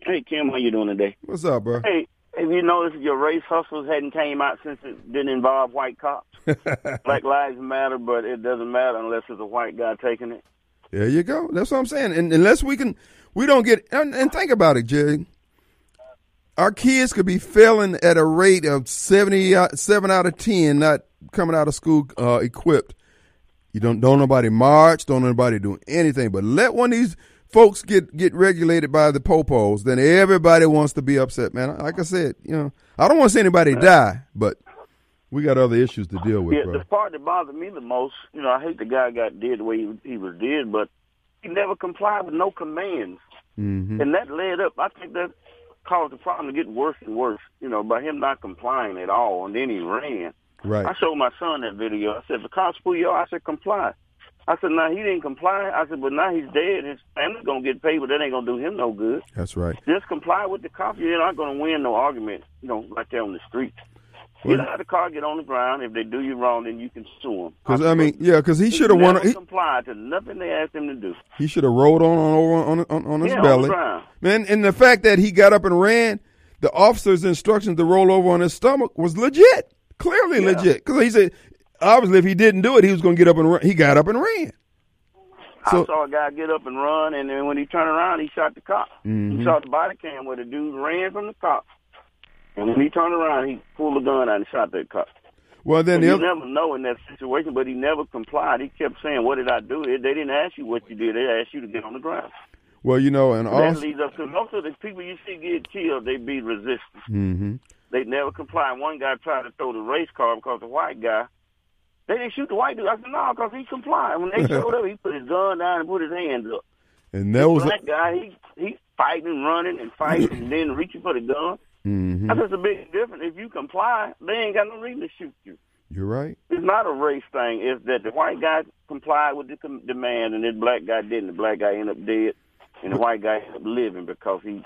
Hey, Kim, how you doing today? What's up, bro? Hey, have you noticed your race hustles hadn't came out since it didn't involve white cops? Black lives matter, but it doesn't matter unless it's a white guy taking it. There you go. That's what I'm saying. And unless we can, we don't get. And, and think about it, Jerry. Our kids could be failing at a rate of 77 out of 10, not coming out of school uh, equipped. You don't don't nobody march, don't nobody do anything. But let one of these folks get get regulated by the popos, then everybody wants to be upset, man. Like I said, you know, I don't want to see anybody die, but we got other issues to deal with. Yeah, bro. the part that bothered me the most, you know, I hate the guy got did the way he, he was did, but he never complied with no commands, mm-hmm. and that led up. I think that caused the problem to get worse and worse. You know, by him not complying at all, and then he ran. Right. I showed my son that video. I said, "The cops pull you out." I said, "Comply." I said, "Now he didn't comply." I said, "But now he's dead. His family's gonna get paid, but that ain't gonna do him no good." That's right. Just comply with the cops. You're not gonna win no argument, you know, right there on the street. Get out of the car, get on the ground. If they do you wrong, then you can sue them. Because I mean, yeah, because he should have won. He, complied to nothing they asked him to do. he should have rolled on on over on on, on his Yeah, on belly, the ground. man. And the fact that he got up and ran, the officer's instructions to roll over on his stomach was legit, clearly Yeah. legit. Because he said, obviously, if he didn't do it, he was going to get up and run. He got up and ran. So- I saw a guy get up and run, and then when he turned around, he shot the cop. Mhm. He saw the body cam where the dude ran from the cop. And when he turned around, he pulled a gun out and shot that cop. Well, then you never know in that situation, but he never complied. He kept saying, "What did I do?" They didn't ask you what you did. They asked you to get on the ground. well, you know, and that also, leads up to most of the people you see get killed. They be resistant. hmm They never comply. One guy tried to throw the race car because the white guy. They didn't shoot the white dude. I said no, because he complied. When they showed up, he put his gun down and put his hands up. and that was, black guy, he he fighting and running and fighting and then reaching for the gun. Hmm That's just a big difference. If you comply, they ain't got no reason to shoot you. you're right. It's not a race thing. It's that the white guy complied with the com- demand and the black guy didn't. The black guy ended up dead, and the white guy ended up living because he,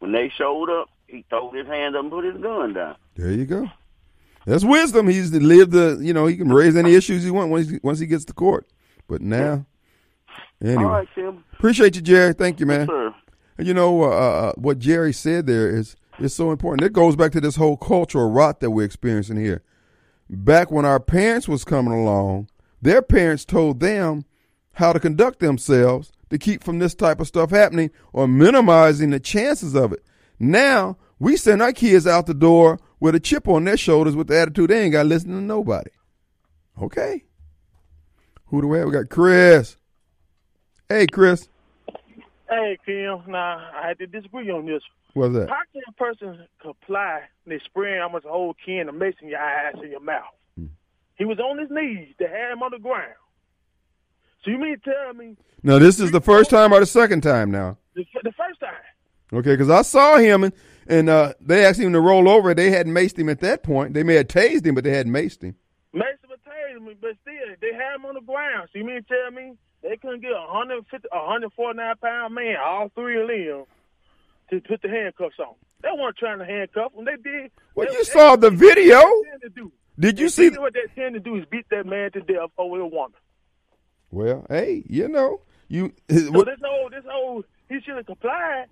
when they showed up, he threw his hand up and put his gun down. There you go. That's wisdom. He's lived the, you know, he can raise any issues he wants once he, once he gets to court. But now, anyway, All right, Tim. appreciate you, Jerry. Thank you, man. Sir. And you know uh, uh, what Jerry said there is is so important. It goes back to this whole cultural rot that we're experiencing here. Back when our parents was coming along, their parents told them how to conduct themselves to keep from this type of stuff happening or minimizing the chances of it. Now we send our kids out the door with a chip on their shoulders with the attitude they ain't got to listen to nobody. Okay. Who do we have? We got Chris. Hey, Chris. Hey, Kim. Now, I had to disagree on this. What's that? How can a person comply and they spraying almost a whole can of mace in your eyes and your mouth? Hmm. He was on his knees. They had him on the ground. So you mean to tell me Now, this is the first time or the second time now? the, the first time? Okay, because I saw him and and uh, they asked him to roll over. They hadn't maced him at that point. They may have tased him, but they hadn't maced him. Maced him and tased him, but still, they had him on the ground. So you mean to tell me they couldn't get a 150, a 149 pound man, all three of them, to put the handcuffs on. They weren't trying to handcuff them. They did. Well, they, you saw the video. Did you see? What they tend to do is beat that man to death over a woman. Well, hey, you know, you. So what, this old, this old, he should have complied.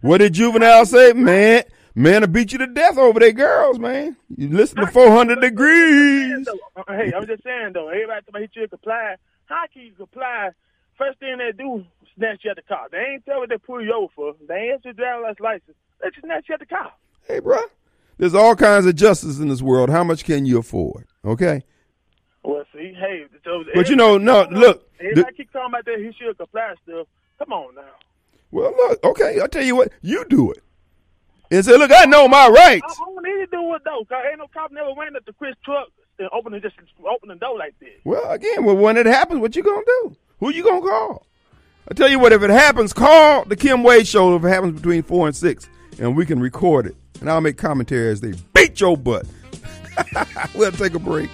What did juvenile say, man? Man, I beat you to death over there, girls, man. You listen to 400 degrees. Hey, I'm just saying though. Everybody talking he should comply. How can you comply? First thing they do, snatch you at the car. They ain't tell what they pull you over for. They ain't your driver's license. They just snatch you at the car. Hey, bro. There's all kinds of justice in this world. How much can you afford? Okay. Well, see, hey, so but you know, no, look. Everybody keep talking about that he should comply stuff. Come on now. Well, look, okay, I'll tell you what, you do it. And say, look, I know my rights. I don't need to do it though, cause ain't no cop never ran up to Chris truck and open it just open the door like this. Well, again, well, when it happens, what you gonna do? Who you gonna call? I tell you what, if it happens, call the Kim Wade show if it happens between four and six, and we can record it, and I'll make commentary as they beat your butt. we'll take a break.